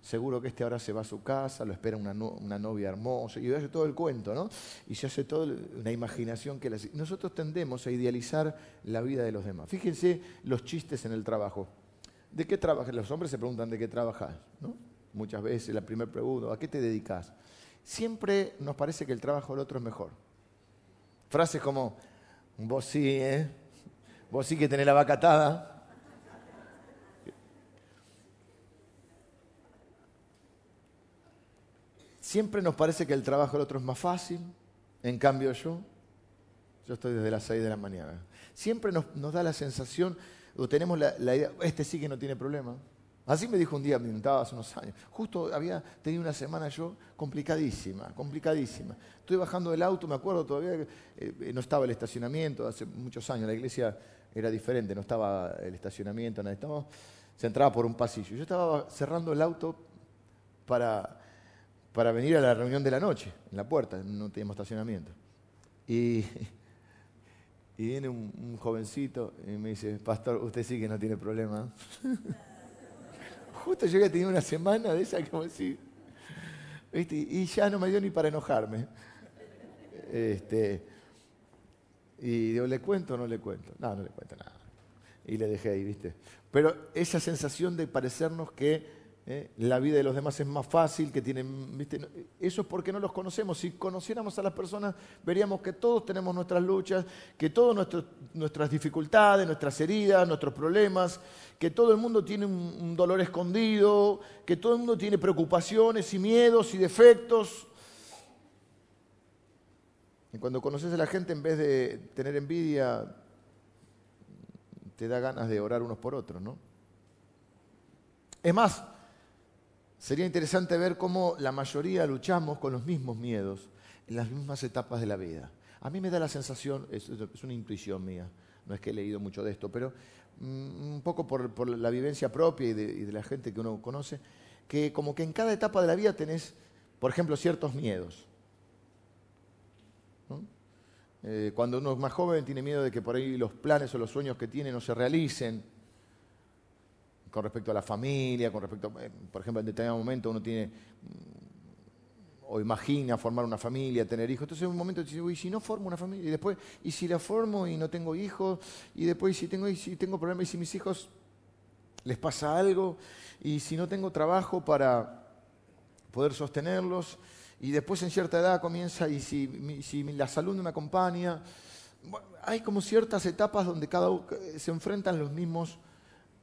Seguro que este ahora se va a su casa, lo espera una, novia hermosa, y hace todo el cuento, ¿no? Y se hace toda una imaginación que... Nosotros tendemos a idealizar la vida de los demás. Fíjense los chistes en el trabajo. ¿De qué trabajas? Los hombres se preguntan de qué trabajas, ¿no? Muchas veces la primera pregunta, ¿a qué te dedicas? Siempre nos parece que el trabajo del otro es mejor. Frases como, vos sí, ¿eh? Vos sí que tenés la vaca atada. Siempre nos parece que el trabajo del otro es más fácil, en cambio yo, yo estoy desde las 6 de la mañana. Siempre nos, da la sensación, o tenemos la, idea, este sí que no tiene problema. Así me dijo un día, me inventaba hace unos años. Justo había tenido una semana yo complicadísima, complicadísima. Estoy bajando del auto, me acuerdo todavía que eh, no estaba el estacionamiento, hace muchos años, la iglesia era diferente, no estaba el estacionamiento, nada, se entraba por un pasillo. Yo estaba cerrando el auto para para venir a la reunión de la noche, en la puerta, no teníamos estacionamiento. Y, viene un, jovencito y me dice, pastor, usted sí que no tiene problema. Justo yo había tenido una semana de esa como así, y ya no me dio ni para enojarme. Este, y digo, ¿le cuento o no le cuento? No, no le cuento nada. Y le dejé ahí, ¿viste? Pero esa sensación de parecernos que ¿eh? la vida de los demás es más fácil, que tienen, eso es porque no los conocemos. Si conociéramos a las personas, veríamos que todos tenemos nuestras luchas, que todas nuestras dificultades, nuestras heridas, nuestros problemas, que todo el mundo tiene un, dolor escondido, que todo el mundo tiene preocupaciones y miedos y defectos. Y cuando conoces a la gente, en vez de tener envidia, te da ganas de orar unos por otros, ¿no? Es más, Sería interesante ver cómo la mayoría luchamos con los mismos miedos en las mismas etapas de la vida. A mí me da la sensación, es, una intuición mía, no es que he leído mucho de esto, pero mm, un poco por, la vivencia propia y de, la gente que uno conoce, que como que en cada etapa de la vida tenés, por ejemplo, ciertos miedos. Eh, cuando uno es más joven tiene miedo de que por ahí los planes o los sueños que tiene no se realicen con respecto a la familia, con respecto, eh, por ejemplo, en determinado momento uno tiene mm, o imagina formar una familia, tener hijos. Entonces en un momento dice, ¿y si no formo una familia? Y después, ¿y si la formo y no tengo hijos? Y después, si tengo, y si tengo problemas? ¿Y si mis hijos les pasa algo? ¿Y si no tengo trabajo para poder sostenerlos? Y después en cierta edad comienza, ¿y si, si la salud no me acompaña? hay como ciertas etapas donde cada uno se enfrentan los mismos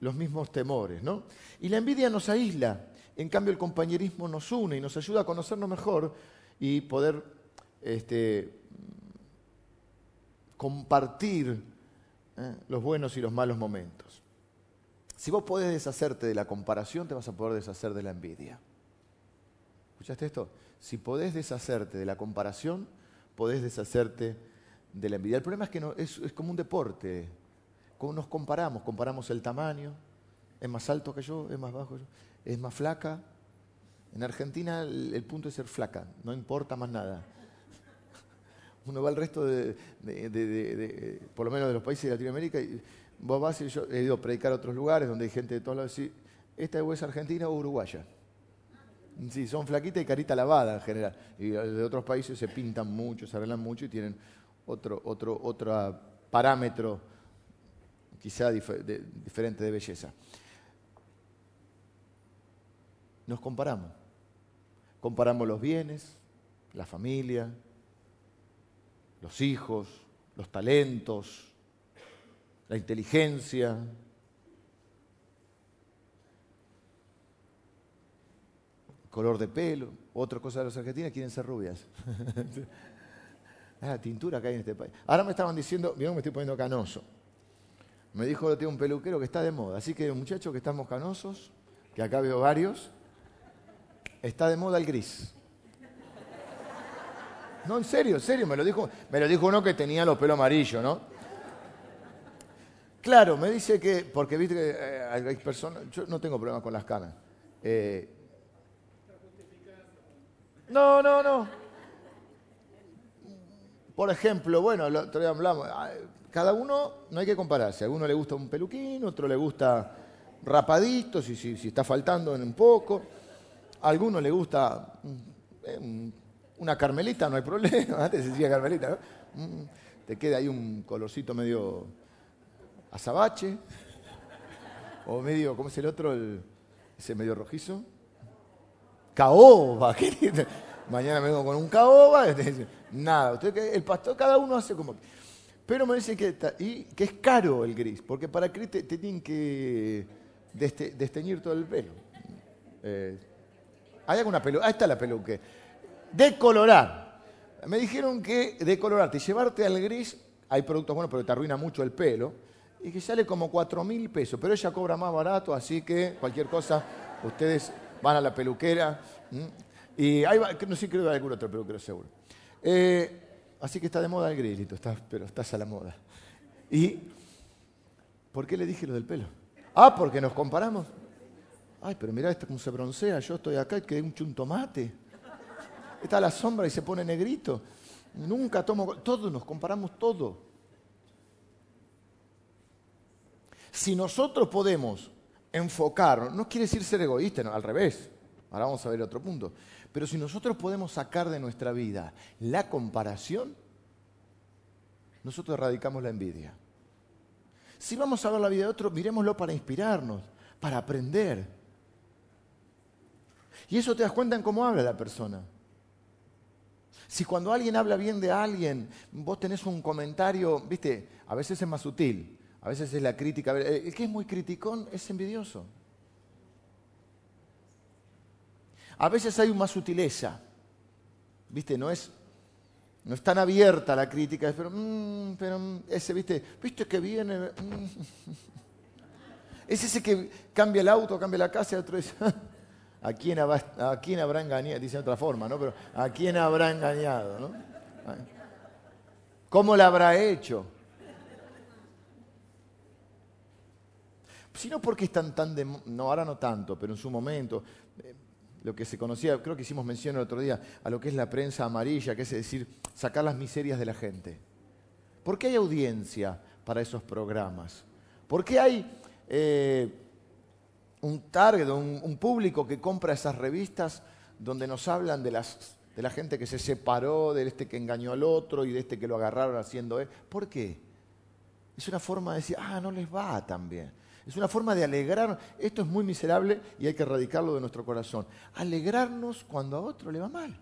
los mismos temores, ¿no? Y la envidia nos aísla, en cambio el compañerismo nos une y nos ayuda a conocernos mejor y poder este, compartir ¿eh? los buenos y los malos momentos. Si vos podés deshacerte de la comparación, te vas a poder deshacer de la envidia. ¿Escuchaste esto? Si podés deshacerte de la comparación, podés deshacerte de la envidia. El problema es que no, es, es como un deporte nos comparamos? Comparamos el tamaño, es más alto que yo, es más bajo yo, es más flaca. En Argentina el, punto es ser flaca, no importa más nada. Uno va al resto de, por lo menos de los países de Latinoamérica, y vos vas y yo he ido a predicar a otros lugares donde hay gente de todos lados y ¿esta es argentina o uruguaya? Sí, son flaquitas y carita lavada en general. Y de otros países se pintan mucho, se arreglan mucho y tienen otro, otro, otro parámetro quizá diferente de belleza. Nos comparamos. Comparamos los bienes, la familia, los hijos, los talentos, la inteligencia. color de pelo, otra cosa de los argentinos quieren ser rubias. la tintura que hay en este país. Ahora me estaban diciendo, mira, me estoy poniendo canoso. Me dijo tengo un peluquero que está de moda. Así que muchachos que estamos canosos, que acá veo varios, está de moda el gris. No, en serio, en serio, me lo dijo, me lo dijo uno que tenía los pelos amarillos, ¿no? Claro, me dice que, porque viste que eh, hay personas, yo no tengo problemas con las canas. Eh, no, no, no. Por ejemplo, bueno, día hablamos, ah, cada uno no hay que compararse. A uno le gusta un peluquín, otro le gusta rapadito, si, está faltando en un poco. A alguno le gusta eh, una carmelita, no hay problema. Antes se decía carmelita, ¿no? Mm, te queda ahí un colorcito medio azabache. O medio, ¿cómo es el otro? ese medio rojizo. Caoba. Mañana me vengo con un caoba. Nada, usted, el pastor, cada uno hace como... Pero me dice que, y, que es caro el gris, porque para gris te, tienen que desteñir todo el pelo. Eh, ¿Hay alguna peluca? Ahí está la peluca. Decolorar. Me dijeron que decolorarte y llevarte al gris, hay productos buenos, pero te arruina mucho el pelo, y que sale como 4 mil pesos, pero ella cobra más barato, así que cualquier cosa, ustedes van a la peluquera. Y hay, no sé, creo que hay algún otro peluquero seguro. Eh, Así que está de moda el grilito, está, pero estás a la moda. ¿Y por qué le dije lo del pelo? Ah, porque nos comparamos. Ay, pero mira este cómo se broncea, yo estoy acá y quedé un chuntomate. Está a la sombra y se pone negrito. Nunca tomo... Todos nos comparamos todo. Si nosotros podemos enfocar, no quiere decir ser egoístas, no, al revés. Ahora vamos a ver otro punto. Pero si nosotros podemos sacar de nuestra vida la comparación, nosotros erradicamos la envidia. Si vamos a ver la vida de otro, miremoslo para inspirarnos, para aprender. Y eso te das cuenta en cómo habla la persona. Si cuando alguien habla bien de alguien, vos tenés un comentario, viste, a veces es más sutil, a veces es la crítica. El que es muy criticón es envidioso. A veces hay más sutileza. ¿Viste? No es, no es tan abierta la crítica, pero, mm, pero mm, ese, ¿viste? ¿Viste que viene? Mm. Es ese que cambia el auto, cambia la casa y otro dice, ¿a quién, ¿a quién habrá engañado? Dice de otra forma, ¿no? Pero ¿a quién habrá engañado? ¿no? ¿Cómo lo habrá hecho? Si no porque están tan. No, ahora no tanto, pero en su momento. Lo que se conocía, creo que hicimos mención el otro día, a lo que es la prensa amarilla, que es decir, sacar las miserias de la gente. ¿Por qué hay audiencia para esos programas? ¿Por qué hay eh, un target, un, público que compra esas revistas donde nos hablan de, las, de la gente que se separó, de este que engañó al otro y de este que lo agarraron haciendo... E-? ¿Por qué? Es una forma de decir, ah, no les va tan bien. Es una forma de alegrar. Esto es muy miserable y hay que erradicarlo de nuestro corazón. Alegrarnos cuando a otro le va mal.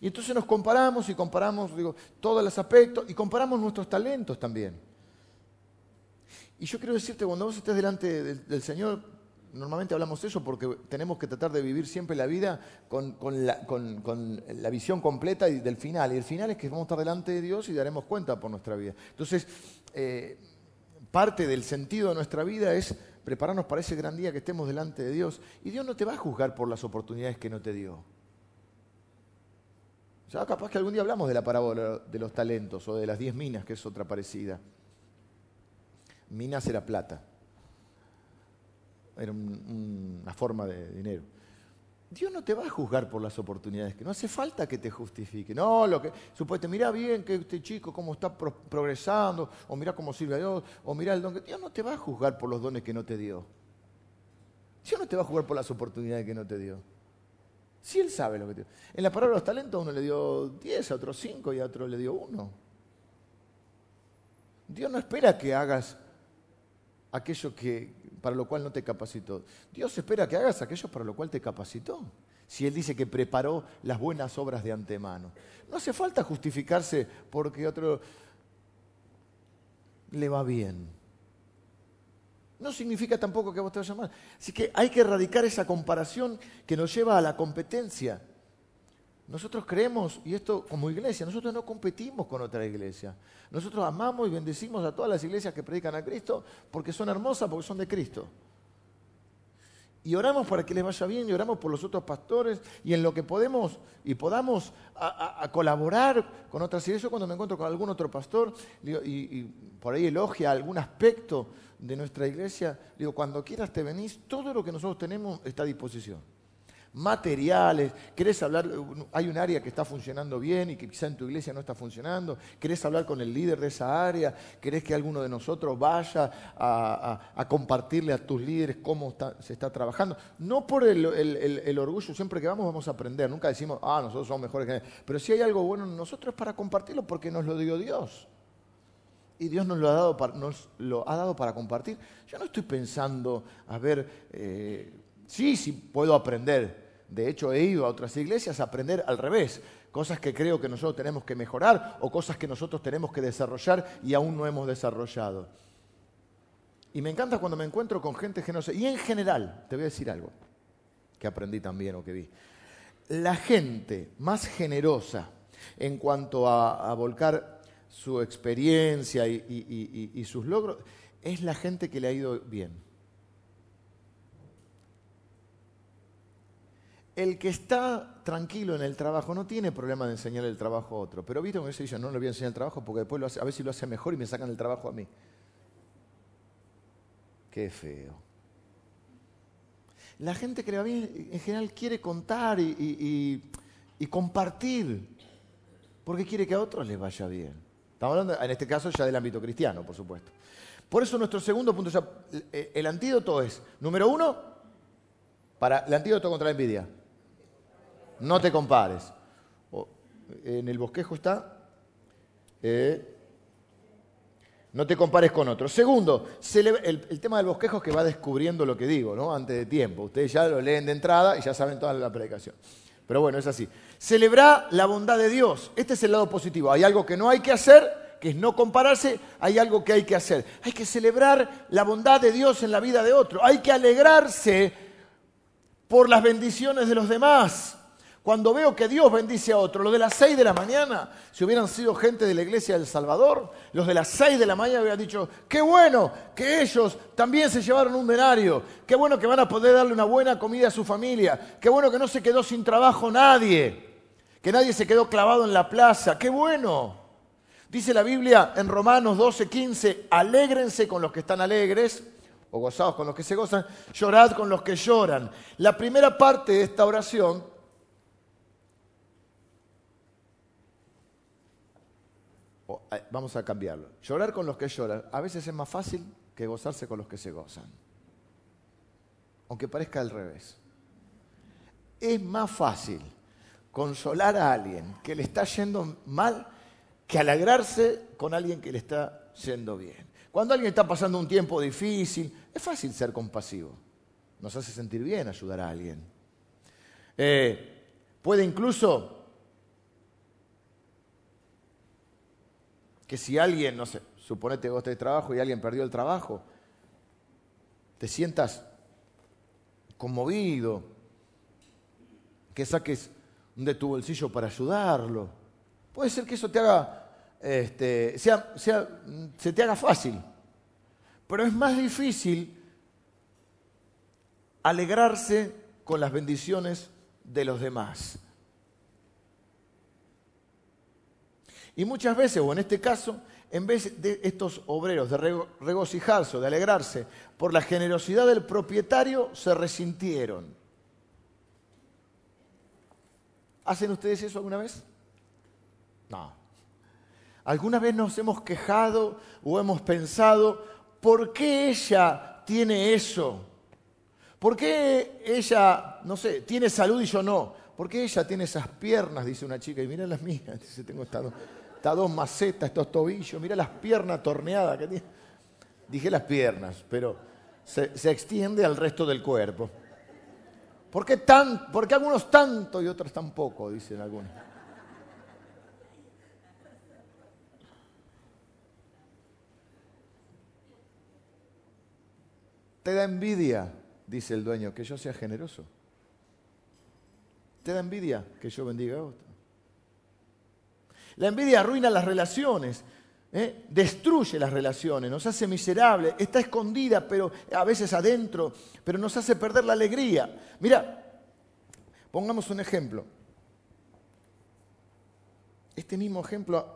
Y entonces nos comparamos y comparamos, digo, todos los aspectos y comparamos nuestros talentos también. Y yo quiero decirte, cuando vos estés delante del Señor, Normalmente hablamos de eso porque tenemos que tratar de vivir siempre la vida con, la, visión completa y del final. Y el final es que vamos a estar delante de Dios y daremos cuenta por nuestra vida. Entonces, eh, parte del sentido de nuestra vida es prepararnos para ese gran día que estemos delante de Dios. Y Dios no te va a juzgar por las oportunidades que no te dio. Ya capaz que algún día hablamos de la parábola de los talentos o de las diez minas, que es otra parecida. Minas era plata era una forma de dinero. Dios no te va a juzgar por las oportunidades, que no hace falta que te justifique. No, lo que supuesto, mira bien que este chico cómo está progresando, o mira cómo sirve a Dios, o mira el don que Dios no te va a juzgar por los dones que no te dio. Dios no te va a juzgar por las oportunidades que no te dio. Si Él sabe lo que te dio. En la palabra de los talentos uno le dio 10, a otro 5 y a otro le dio 1. Dios no espera que hagas aquello que, para lo cual no te capacitó. Dios espera que hagas aquello para lo cual te capacitó. Si Él dice que preparó las buenas obras de antemano. No hace falta justificarse porque otro le va bien. No significa tampoco que vos te vayas mal. Así que hay que erradicar esa comparación que nos lleva a la competencia. Nosotros creemos, y esto como iglesia, nosotros no competimos con otra iglesia. Nosotros amamos y bendecimos a todas las iglesias que predican a Cristo porque son hermosas, porque son de Cristo. Y oramos para que les vaya bien, y oramos por los otros pastores, y en lo que podemos y podamos colaborar con otras iglesias. Yo cuando me encuentro con algún otro pastor y, y, por ahí elogia algún aspecto de nuestra iglesia, digo, cuando quieras te venís, todo lo que nosotros tenemos está a disposición materiales, querés hablar, hay un área que está funcionando bien y que quizá en tu iglesia no está funcionando, querés hablar con el líder de esa área, querés que alguno de nosotros vaya a, compartirle a tus líderes cómo se está trabajando. No por el, orgullo, siempre que vamos vamos a aprender, nunca decimos, ah, nosotros somos mejores que nadie, pero si hay algo bueno en nosotros es para compartirlo porque nos lo dio Dios. Y Dios nos lo ha dado para, nos lo ha dado para compartir. Yo no estoy pensando, a ver, eh, Sí, sí puedo aprender. De hecho, he ido a otras iglesias a aprender al revés. Cosas que creo que nosotros tenemos que mejorar o cosas que nosotros tenemos que desarrollar y aún no hemos desarrollado. Y me encanta cuando me encuentro con gente generosa. Y en general, te voy a decir algo que aprendí también o que vi. La gente más generosa en cuanto a, volcar su experiencia y sus logros es la gente que le ha ido bien. El que está tranquilo en el trabajo no tiene problema de enseñar el trabajo a otro. Pero viste que se dice, no le voy a enseñar el trabajo porque después lo a ver si lo hace mejor y me sacan el trabajo a mí. Qué feo. La gente que le va bien en general quiere contar y, compartir porque quiere que a otros les vaya bien. Estamos hablando, en este caso, ya del ámbito cristiano, por supuesto. Por eso nuestro segundo punto, el antídoto es, número uno, para el antídoto contra la envidia no te compares. en el bosquejo está, eh, no te compares con otros. Segundo, el, tema del bosquejo es que va descubriendo lo que digo, ¿no? Antes de tiempo. Ustedes ya lo leen de entrada y ya saben toda la predicación. Pero bueno, es así. Celebrar la bondad de Dios. Este es el lado positivo. Hay algo que no hay que hacer, que es no compararse. Hay algo que hay que hacer. Hay que celebrar la bondad de Dios en la vida de otro. Hay que alegrarse por las bendiciones de los demás. Cuando veo que Dios bendice a otro, los de las seis de la mañana, si hubieran sido gente de la iglesia del Salvador, los de las seis de la mañana hubieran dicho, qué bueno que ellos también se llevaron un denario, qué bueno que van a poder darle una buena comida a su familia, qué bueno que no se quedó sin trabajo nadie, que nadie se quedó clavado en la plaza, qué bueno. Dice la Biblia en Romanos 12, 15, alégrense con los que están alegres, o gozados con los que se gozan, llorad con los que lloran. La primera parte de esta oración Eh, vamos a cambiarlo. Llorar con los que lloran a veces es más fácil que gozarse con los que se gozan. Aunque parezca al revés. Es más fácil consolar a alguien que le está yendo mal que alegrarse con alguien que le está yendo bien. Cuando alguien está pasando un tiempo difícil, es fácil ser compasivo. Nos hace sentir bien ayudar a alguien. Eh, puede incluso que si alguien, no sé, suponete que vos tenés trabajo y alguien perdió el trabajo, te sientas conmovido, que saques de tu bolsillo para ayudarlo. Puede ser que eso te haga, este, sea, se te haga fácil, pero es más difícil alegrarse con las bendiciones de los demás. Y muchas veces, o en este caso, en vez de estos obreros de regocijarse o de alegrarse por la generosidad del propietario, se resintieron. ¿Hacen ustedes eso alguna vez? No. ¿Alguna vez nos hemos quejado o hemos pensado, ¿por qué ella tiene eso? ¿Por qué ella, no sé, tiene salud y yo no? ¿Por qué ella tiene esas piernas? Dice una chica, y mira las mías, dice, tengo estado estas dos macetas, estos tobillos, mira las piernas torneadas que tiene. Dije las piernas, pero se, extiende al resto del cuerpo. ¿Por qué, tan, ¿Por qué algunos tanto y otros tan poco? Dicen algunos. Te da envidia, dice el dueño, que yo sea generoso. ¿Te da envidia que yo bendiga a otro? La envidia arruina las relaciones, ¿eh? destruye las relaciones, nos hace miserables, está escondida, pero a veces adentro, pero nos hace perder la alegría. Mira, pongamos un ejemplo. Este mismo ejemplo,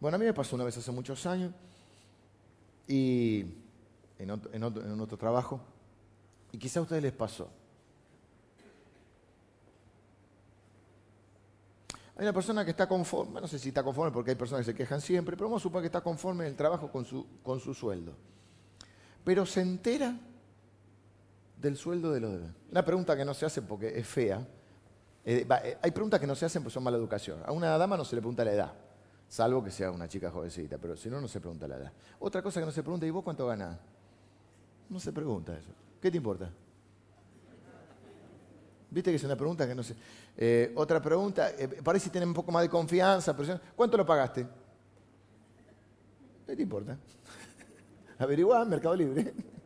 bueno, a mí me pasó una vez hace muchos años y en otro, trabajo, y quizá a ustedes les pasó. Hay una persona que está conforme, no sé si está conforme porque hay personas que se quejan siempre, pero vamos a suponer que está conforme en el trabajo con su, con su sueldo. Pero se entera del sueldo de los demás. Una pregunta que no se hace porque es fea. Eh, eh, hay preguntas que no se hacen porque son mala educación. A una dama no se le pregunta la edad, salvo que sea una chica jovencita, pero si no, no se pregunta la edad. Otra cosa que no se pregunta, ¿y vos cuánto ganás? No se pregunta eso. ¿Qué te importa? Viste que es una pregunta que no sé. Eh, otra pregunta, eh, parece que tienen un poco más de confianza. ¿Cuánto lo pagaste? ¿Qué te importa? Averiguá en Mercado Libre.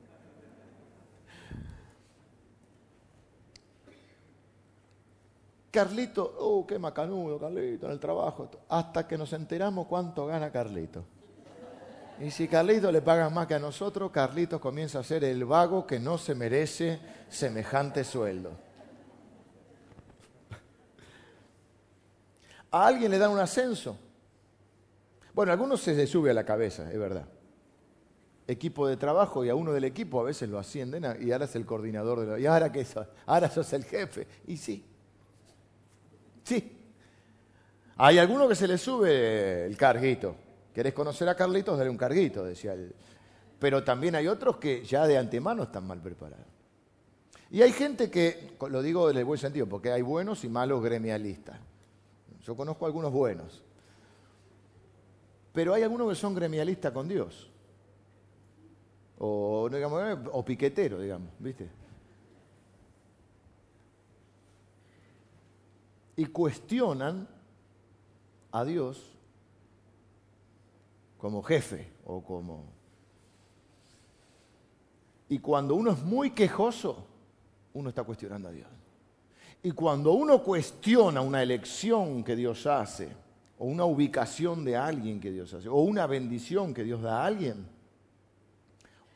Carlito, oh, qué macanudo, Carlito, en el trabajo. Hasta que nos enteramos cuánto gana Carlito. Y si Carlito le pagan más que a nosotros, Carlito comienza a ser el vago que no se merece semejante sueldo. A alguien le dan un ascenso. Bueno, a algunos se le sube a la cabeza, es verdad. Equipo de trabajo y a uno del equipo a veces lo ascienden y ahora es el coordinador de lo, y ahora que ahora sos el jefe. Y sí. Sí. Hay alguno que se le sube el carguito. ¿Querés conocer a Carlitos? Dale un carguito, decía él. Pero también hay otros que ya de antemano están mal preparados. Y hay gente que, lo digo en el buen sentido, porque hay buenos y malos gremialistas. Yo conozco algunos buenos. Pero hay algunos que son gremialistas con Dios. O, digamos, o piquetero, digamos, ¿viste? Y cuestionan a Dios como jefe o como... Y cuando uno es muy quejoso, uno está cuestionando a Dios. Y cuando uno cuestiona una elección que Dios hace, o una ubicación de alguien que Dios hace, o una bendición que Dios da a alguien,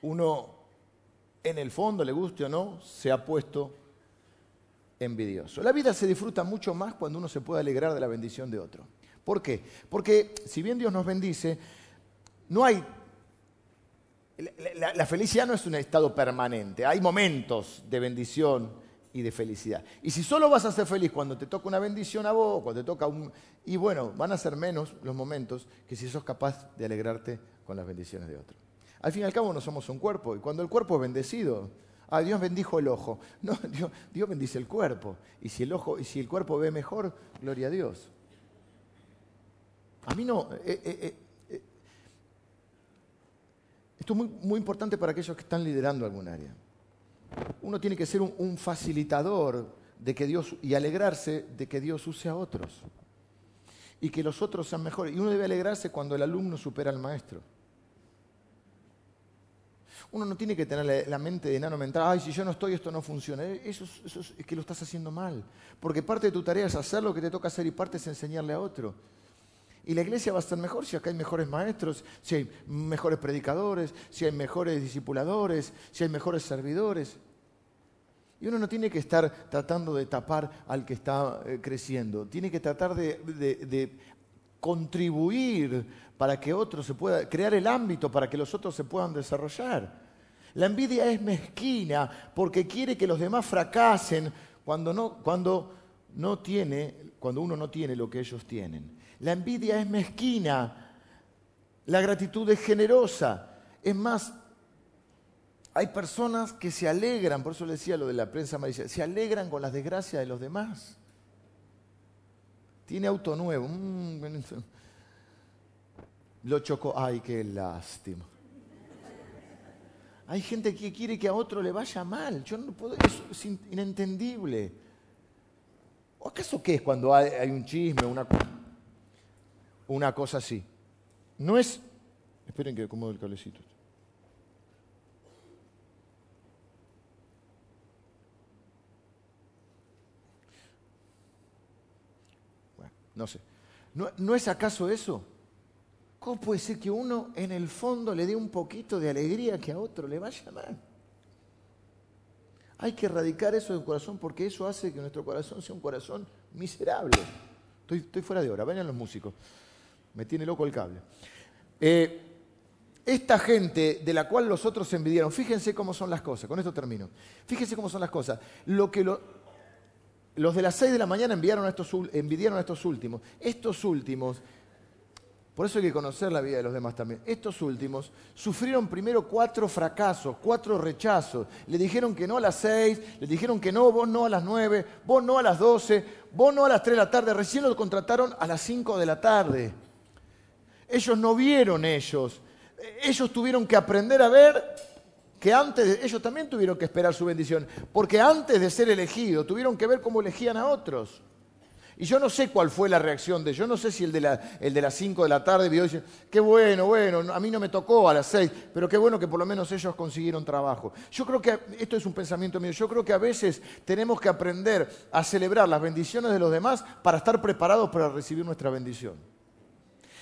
uno, en el fondo, le guste o no, se ha puesto envidioso. La vida se disfruta mucho más cuando uno se puede alegrar de la bendición de otro. ¿Por qué? Porque si bien Dios nos bendice, no hay... La, la felicidad no es un estado permanente, hay momentos de bendición y de felicidad. Y si solo vas a ser feliz cuando te toca una bendición a vos, cuando te toca un... Y bueno, van a ser menos los momentos que si sos capaz de alegrarte con las bendiciones de otro. Al fin y al cabo no somos un cuerpo, y cuando el cuerpo es bendecido, ah, Dios bendijo el ojo. No, Dios, Dios bendice el cuerpo. Y si el, ojo, y si el cuerpo ve mejor, gloria a Dios. A mí no... Eh, eh, eh, esto es muy, muy importante para aquellos que están liderando algún área uno tiene que ser un, facilitador de que Dios y alegrarse de que Dios use a otros y que los otros sean mejores. Y uno debe alegrarse cuando el alumno supera al maestro. Uno no tiene que tener la mente de enano mental, ay, si yo no estoy, esto no funciona. Eso, eso es que lo estás haciendo mal. Porque parte de tu tarea es hacer lo que te toca hacer y parte es enseñarle a otro. Y la iglesia va a estar mejor si acá hay mejores maestros, si hay mejores predicadores, si hay mejores discipuladores, si hay mejores servidores. Y uno no tiene que estar tratando de tapar al que está eh, creciendo, tiene que tratar de, contribuir para que otro se pueda, crear el ámbito para que los otros se puedan desarrollar. La envidia es mezquina porque quiere que los demás fracasen cuando, no, cuando, no tiene, cuando uno no tiene lo que ellos tienen. La envidia es mezquina. La gratitud es generosa. Es más, hay personas que se alegran, por eso le decía lo de la prensa amarilla, se alegran con las desgracias de los demás. Tiene auto nuevo. Mm, lo chocó. Ay, qué lástima. Hay gente que quiere que a otro le vaya mal. Yo no puedo, es inentendible. ¿O acaso qué es cuando hay, hay un chisme, una una cosa así. No es... Esperen que acomodo el cablecito. No sé. ¿No, ¿No es acaso eso? ¿Cómo puede ser que uno en el fondo le dé un poquito de alegría que a otro le vaya mal? Hay que erradicar eso del corazón porque eso hace que nuestro corazón sea un corazón miserable. Estoy, estoy fuera de hora, vayan los músicos. Me tiene loco el cable. Eh, esta gente de la cual los otros se envidiaron, fíjense cómo son las cosas, con esto termino. Fíjense cómo son las cosas. Lo que los de las 6 de la mañana enviaron a estos, envidiaron a estos últimos. Estos últimos por eso hay que conocer la vida de los demás también. Estos últimos sufrieron primero cuatro fracasos, cuatro rechazos. Le dijeron que no a las seis, le dijeron que no, vos no a las nueve, vos no a las doce, vos no a las tres de la tarde. Recién lo contrataron a las cinco de la tarde. Ellos no vieron ellos. Ellos tuvieron que aprender a ver que antes, ellos también tuvieron que esperar su bendición. Porque antes de ser elegidos, tuvieron que ver cómo elegían a otros. Y yo no sé cuál fue la reacción de yo no sé si el de, el de las 5 de la tarde vio y dice, qué bueno, bueno, a mí no me tocó a las 6, pero qué bueno que por lo menos ellos consiguieron trabajo. Yo creo que, esto es un pensamiento mío, yo creo que a veces tenemos que aprender a celebrar las bendiciones de los demás para estar preparados para recibir nuestra bendición.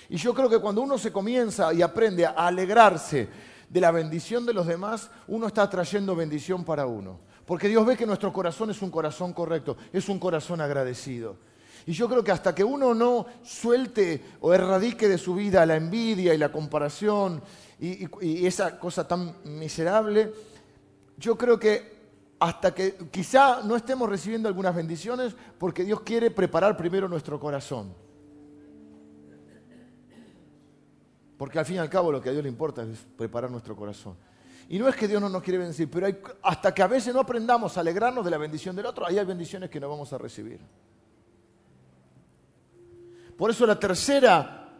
Y yo creo que cuando uno se comienza y aprende a alegrarse de la bendición de los demás, uno está trayendo bendición para uno. Porque Dios ve que nuestro corazón es un corazón correcto, es un corazón agradecido. Y yo creo que hasta que uno no suelte o erradique de su vida la envidia y la comparación y, esa cosa tan miserable, yo creo que hasta que quizá no estemos recibiendo algunas bendiciones porque Dios quiere preparar primero nuestro corazón. Porque al fin y al cabo lo que a Dios le importa es preparar nuestro corazón. Y no es que Dios no nos quiere bendecir, pero hasta que a veces no aprendamos a alegrarnos de la bendición del otro, ahí hay bendiciones que no vamos a recibir. Por eso la tercera,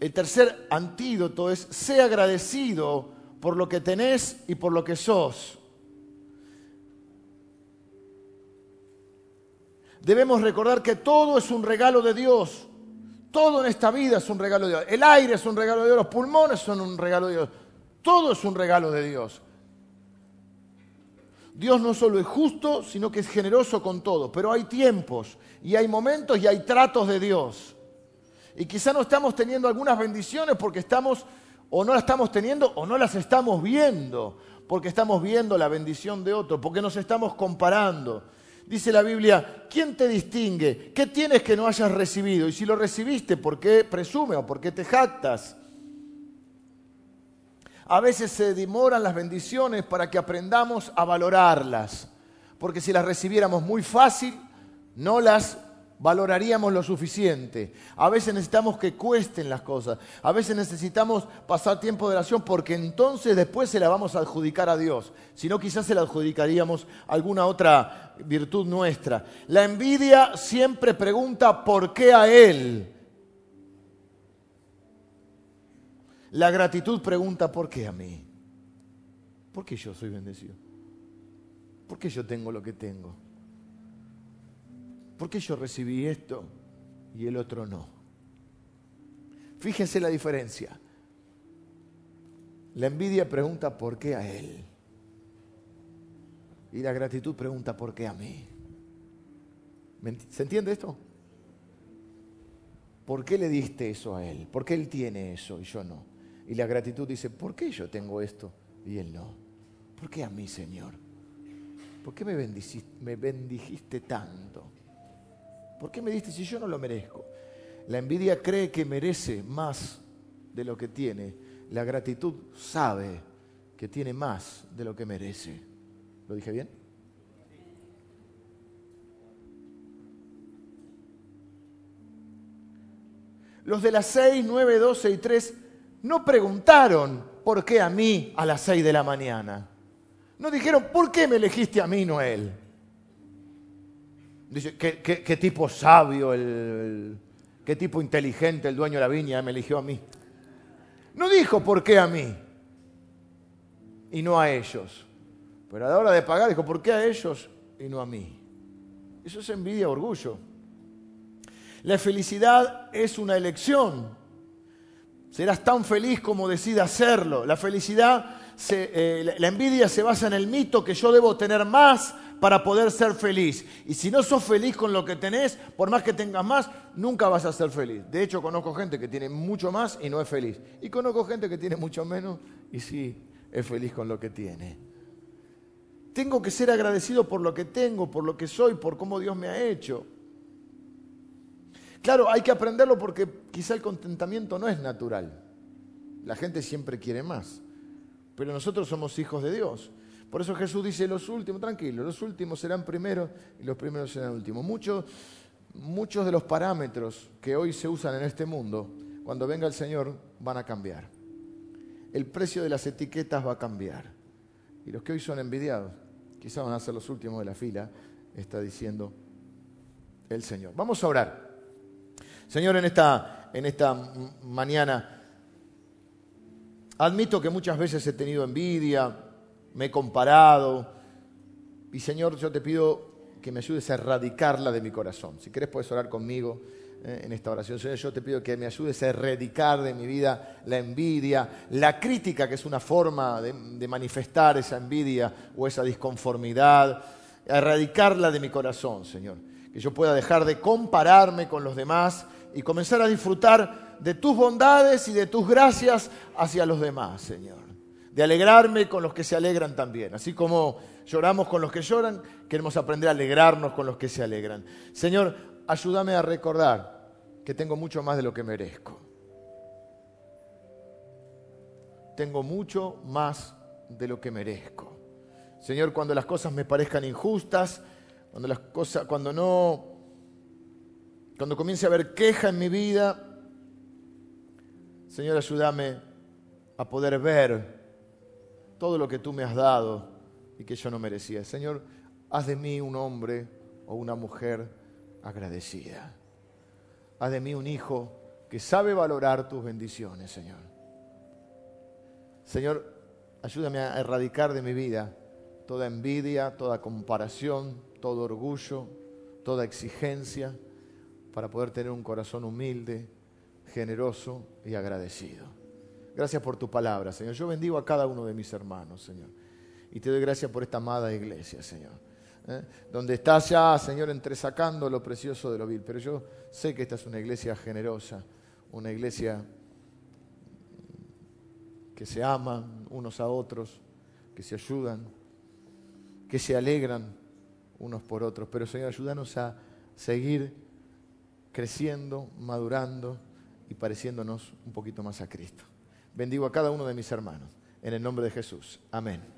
el tercer antídoto es, sé agradecido por lo que tenés y por lo que sos. Debemos recordar que todo es un regalo de Dios. Todo en esta vida es un regalo de Dios. El aire es un regalo de Dios, los pulmones son un regalo de Dios. Todo es un regalo de Dios. Dios no solo es justo, sino que es generoso con todo. Pero hay tiempos y hay momentos y hay tratos de Dios. Y quizá no estamos teniendo algunas bendiciones porque estamos o no las estamos teniendo o no las estamos viendo, porque estamos viendo la bendición de otro, porque nos estamos comparando. Dice la Biblia, ¿quién te distingue? ¿Qué tienes que no hayas recibido? Y si lo recibiste, ¿por qué presume o por qué te jactas? A veces se demoran las bendiciones para que aprendamos a valorarlas, porque si las recibiéramos muy fácil, no las valoraríamos lo suficiente. A veces necesitamos que cuesten las cosas. A veces necesitamos pasar tiempo de oración porque entonces después se la vamos a adjudicar a Dios. Si no, quizás se la adjudicaríamos alguna otra virtud nuestra. La envidia siempre pregunta por qué a Él. La gratitud pregunta, ¿por qué a mí? ¿Por qué yo soy bendecido? ¿Por qué yo tengo lo que tengo? ¿Por qué yo recibí esto y el otro no? Fíjense la diferencia. La envidia pregunta por qué a él. Y la gratitud pregunta por qué a mí. ¿Se entiende esto? ¿Por qué le diste eso a él? ¿Por qué él tiene eso y yo no? Y la gratitud dice, ¿por qué yo tengo esto y él no? ¿Por qué a mí, Señor? ¿Por qué me me bendijiste tanto? ¿Por qué me diste si yo no lo merezco? La envidia cree que merece más de lo que tiene. La gratitud sabe que tiene más de lo que merece. ¿Lo dije bien? Los de las 6, 9, 12 y 3 no preguntaron por qué a mí a las seis de la mañana. No dijeron, ¿por qué me elegiste a mí, Noel? Dice, ¿qué, tipo sabio, el, qué tipo inteligente el dueño de la viña me eligió a mí? No dijo por qué a mí y no a ellos. Pero a la hora de pagar dijo, ¿por qué a ellos y no a mí? Eso es envidia, orgullo. La felicidad es una elección. Serás tan feliz como decida hacerlo. La felicidad, eh, la envidia se basa en el mito que yo debo tener más para poder ser feliz. Y si no sos feliz con lo que tenés, por más que tengas más, nunca vas a ser feliz. De hecho, conozco gente que tiene mucho más y no es feliz. Y conozco gente que tiene mucho menos y sí es feliz con lo que tiene. Tengo que ser agradecido por lo que tengo, por lo que soy, por cómo Dios me ha hecho. Claro, hay que aprenderlo porque quizá el contentamiento no es natural. La gente siempre quiere más. Pero nosotros somos hijos de Dios. Por eso Jesús dice, los últimos, tranquilo, los últimos serán primeros y los primeros serán últimos. Muchos, muchos de los parámetros que hoy se usan en este mundo, cuando venga el Señor, van a cambiar. El precio de las etiquetas va a cambiar. Y los que hoy son envidiados, quizás van a ser los últimos de la fila, está diciendo el Señor. Vamos a orar. Señor, en esta, en esta mañana, admito que muchas veces he tenido envidia, me he comparado, y Señor, yo te pido que me ayudes a erradicarla de mi corazón. Si querés puedes orar conmigo eh, en esta oración. Señor, yo te pido que me ayudes a erradicar de mi vida la envidia, la crítica, que es una forma de, de manifestar esa envidia o esa disconformidad, a erradicarla de mi corazón, Señor. Que yo pueda dejar de compararme con los demás y comenzar a disfrutar de tus bondades y de tus gracias hacia los demás, Señor. De alegrarme con los que se alegran también. Así como lloramos con los que lloran, queremos aprender a alegrarnos con los que se alegran. Señor, ayúdame a recordar que tengo mucho más de lo que merezco. Tengo mucho más de lo que merezco. Señor, cuando las cosas me parezcan injustas, cuando las cosas, cuando no cuando comience a haber queja en mi vida, Señor, ayúdame a poder ver todo lo que tú me has dado y que yo no merecía. Señor, haz de mí un hombre o una mujer agradecida. Haz de mí un hijo que sabe valorar tus bendiciones, Señor. Señor, ayúdame a erradicar de mi vida toda envidia, toda comparación, todo orgullo, toda exigencia para poder tener un corazón humilde, generoso y agradecido. Gracias por tu palabra, Señor. Yo bendigo a cada uno de mis hermanos, Señor. Y te doy gracias por esta amada iglesia, Señor. ¿eh? Donde estás ya, Señor, entresacando lo precioso de lo vil. Pero yo sé que esta es una iglesia generosa, una iglesia que se aman unos a otros, que se ayudan, que se alegran unos por otros. Pero, Señor, ayúdanos a seguir creciendo, madurando y pareciéndonos un poquito más a Cristo. Bendigo a cada uno de mis hermanos. En el nombre de Jesús. Amén.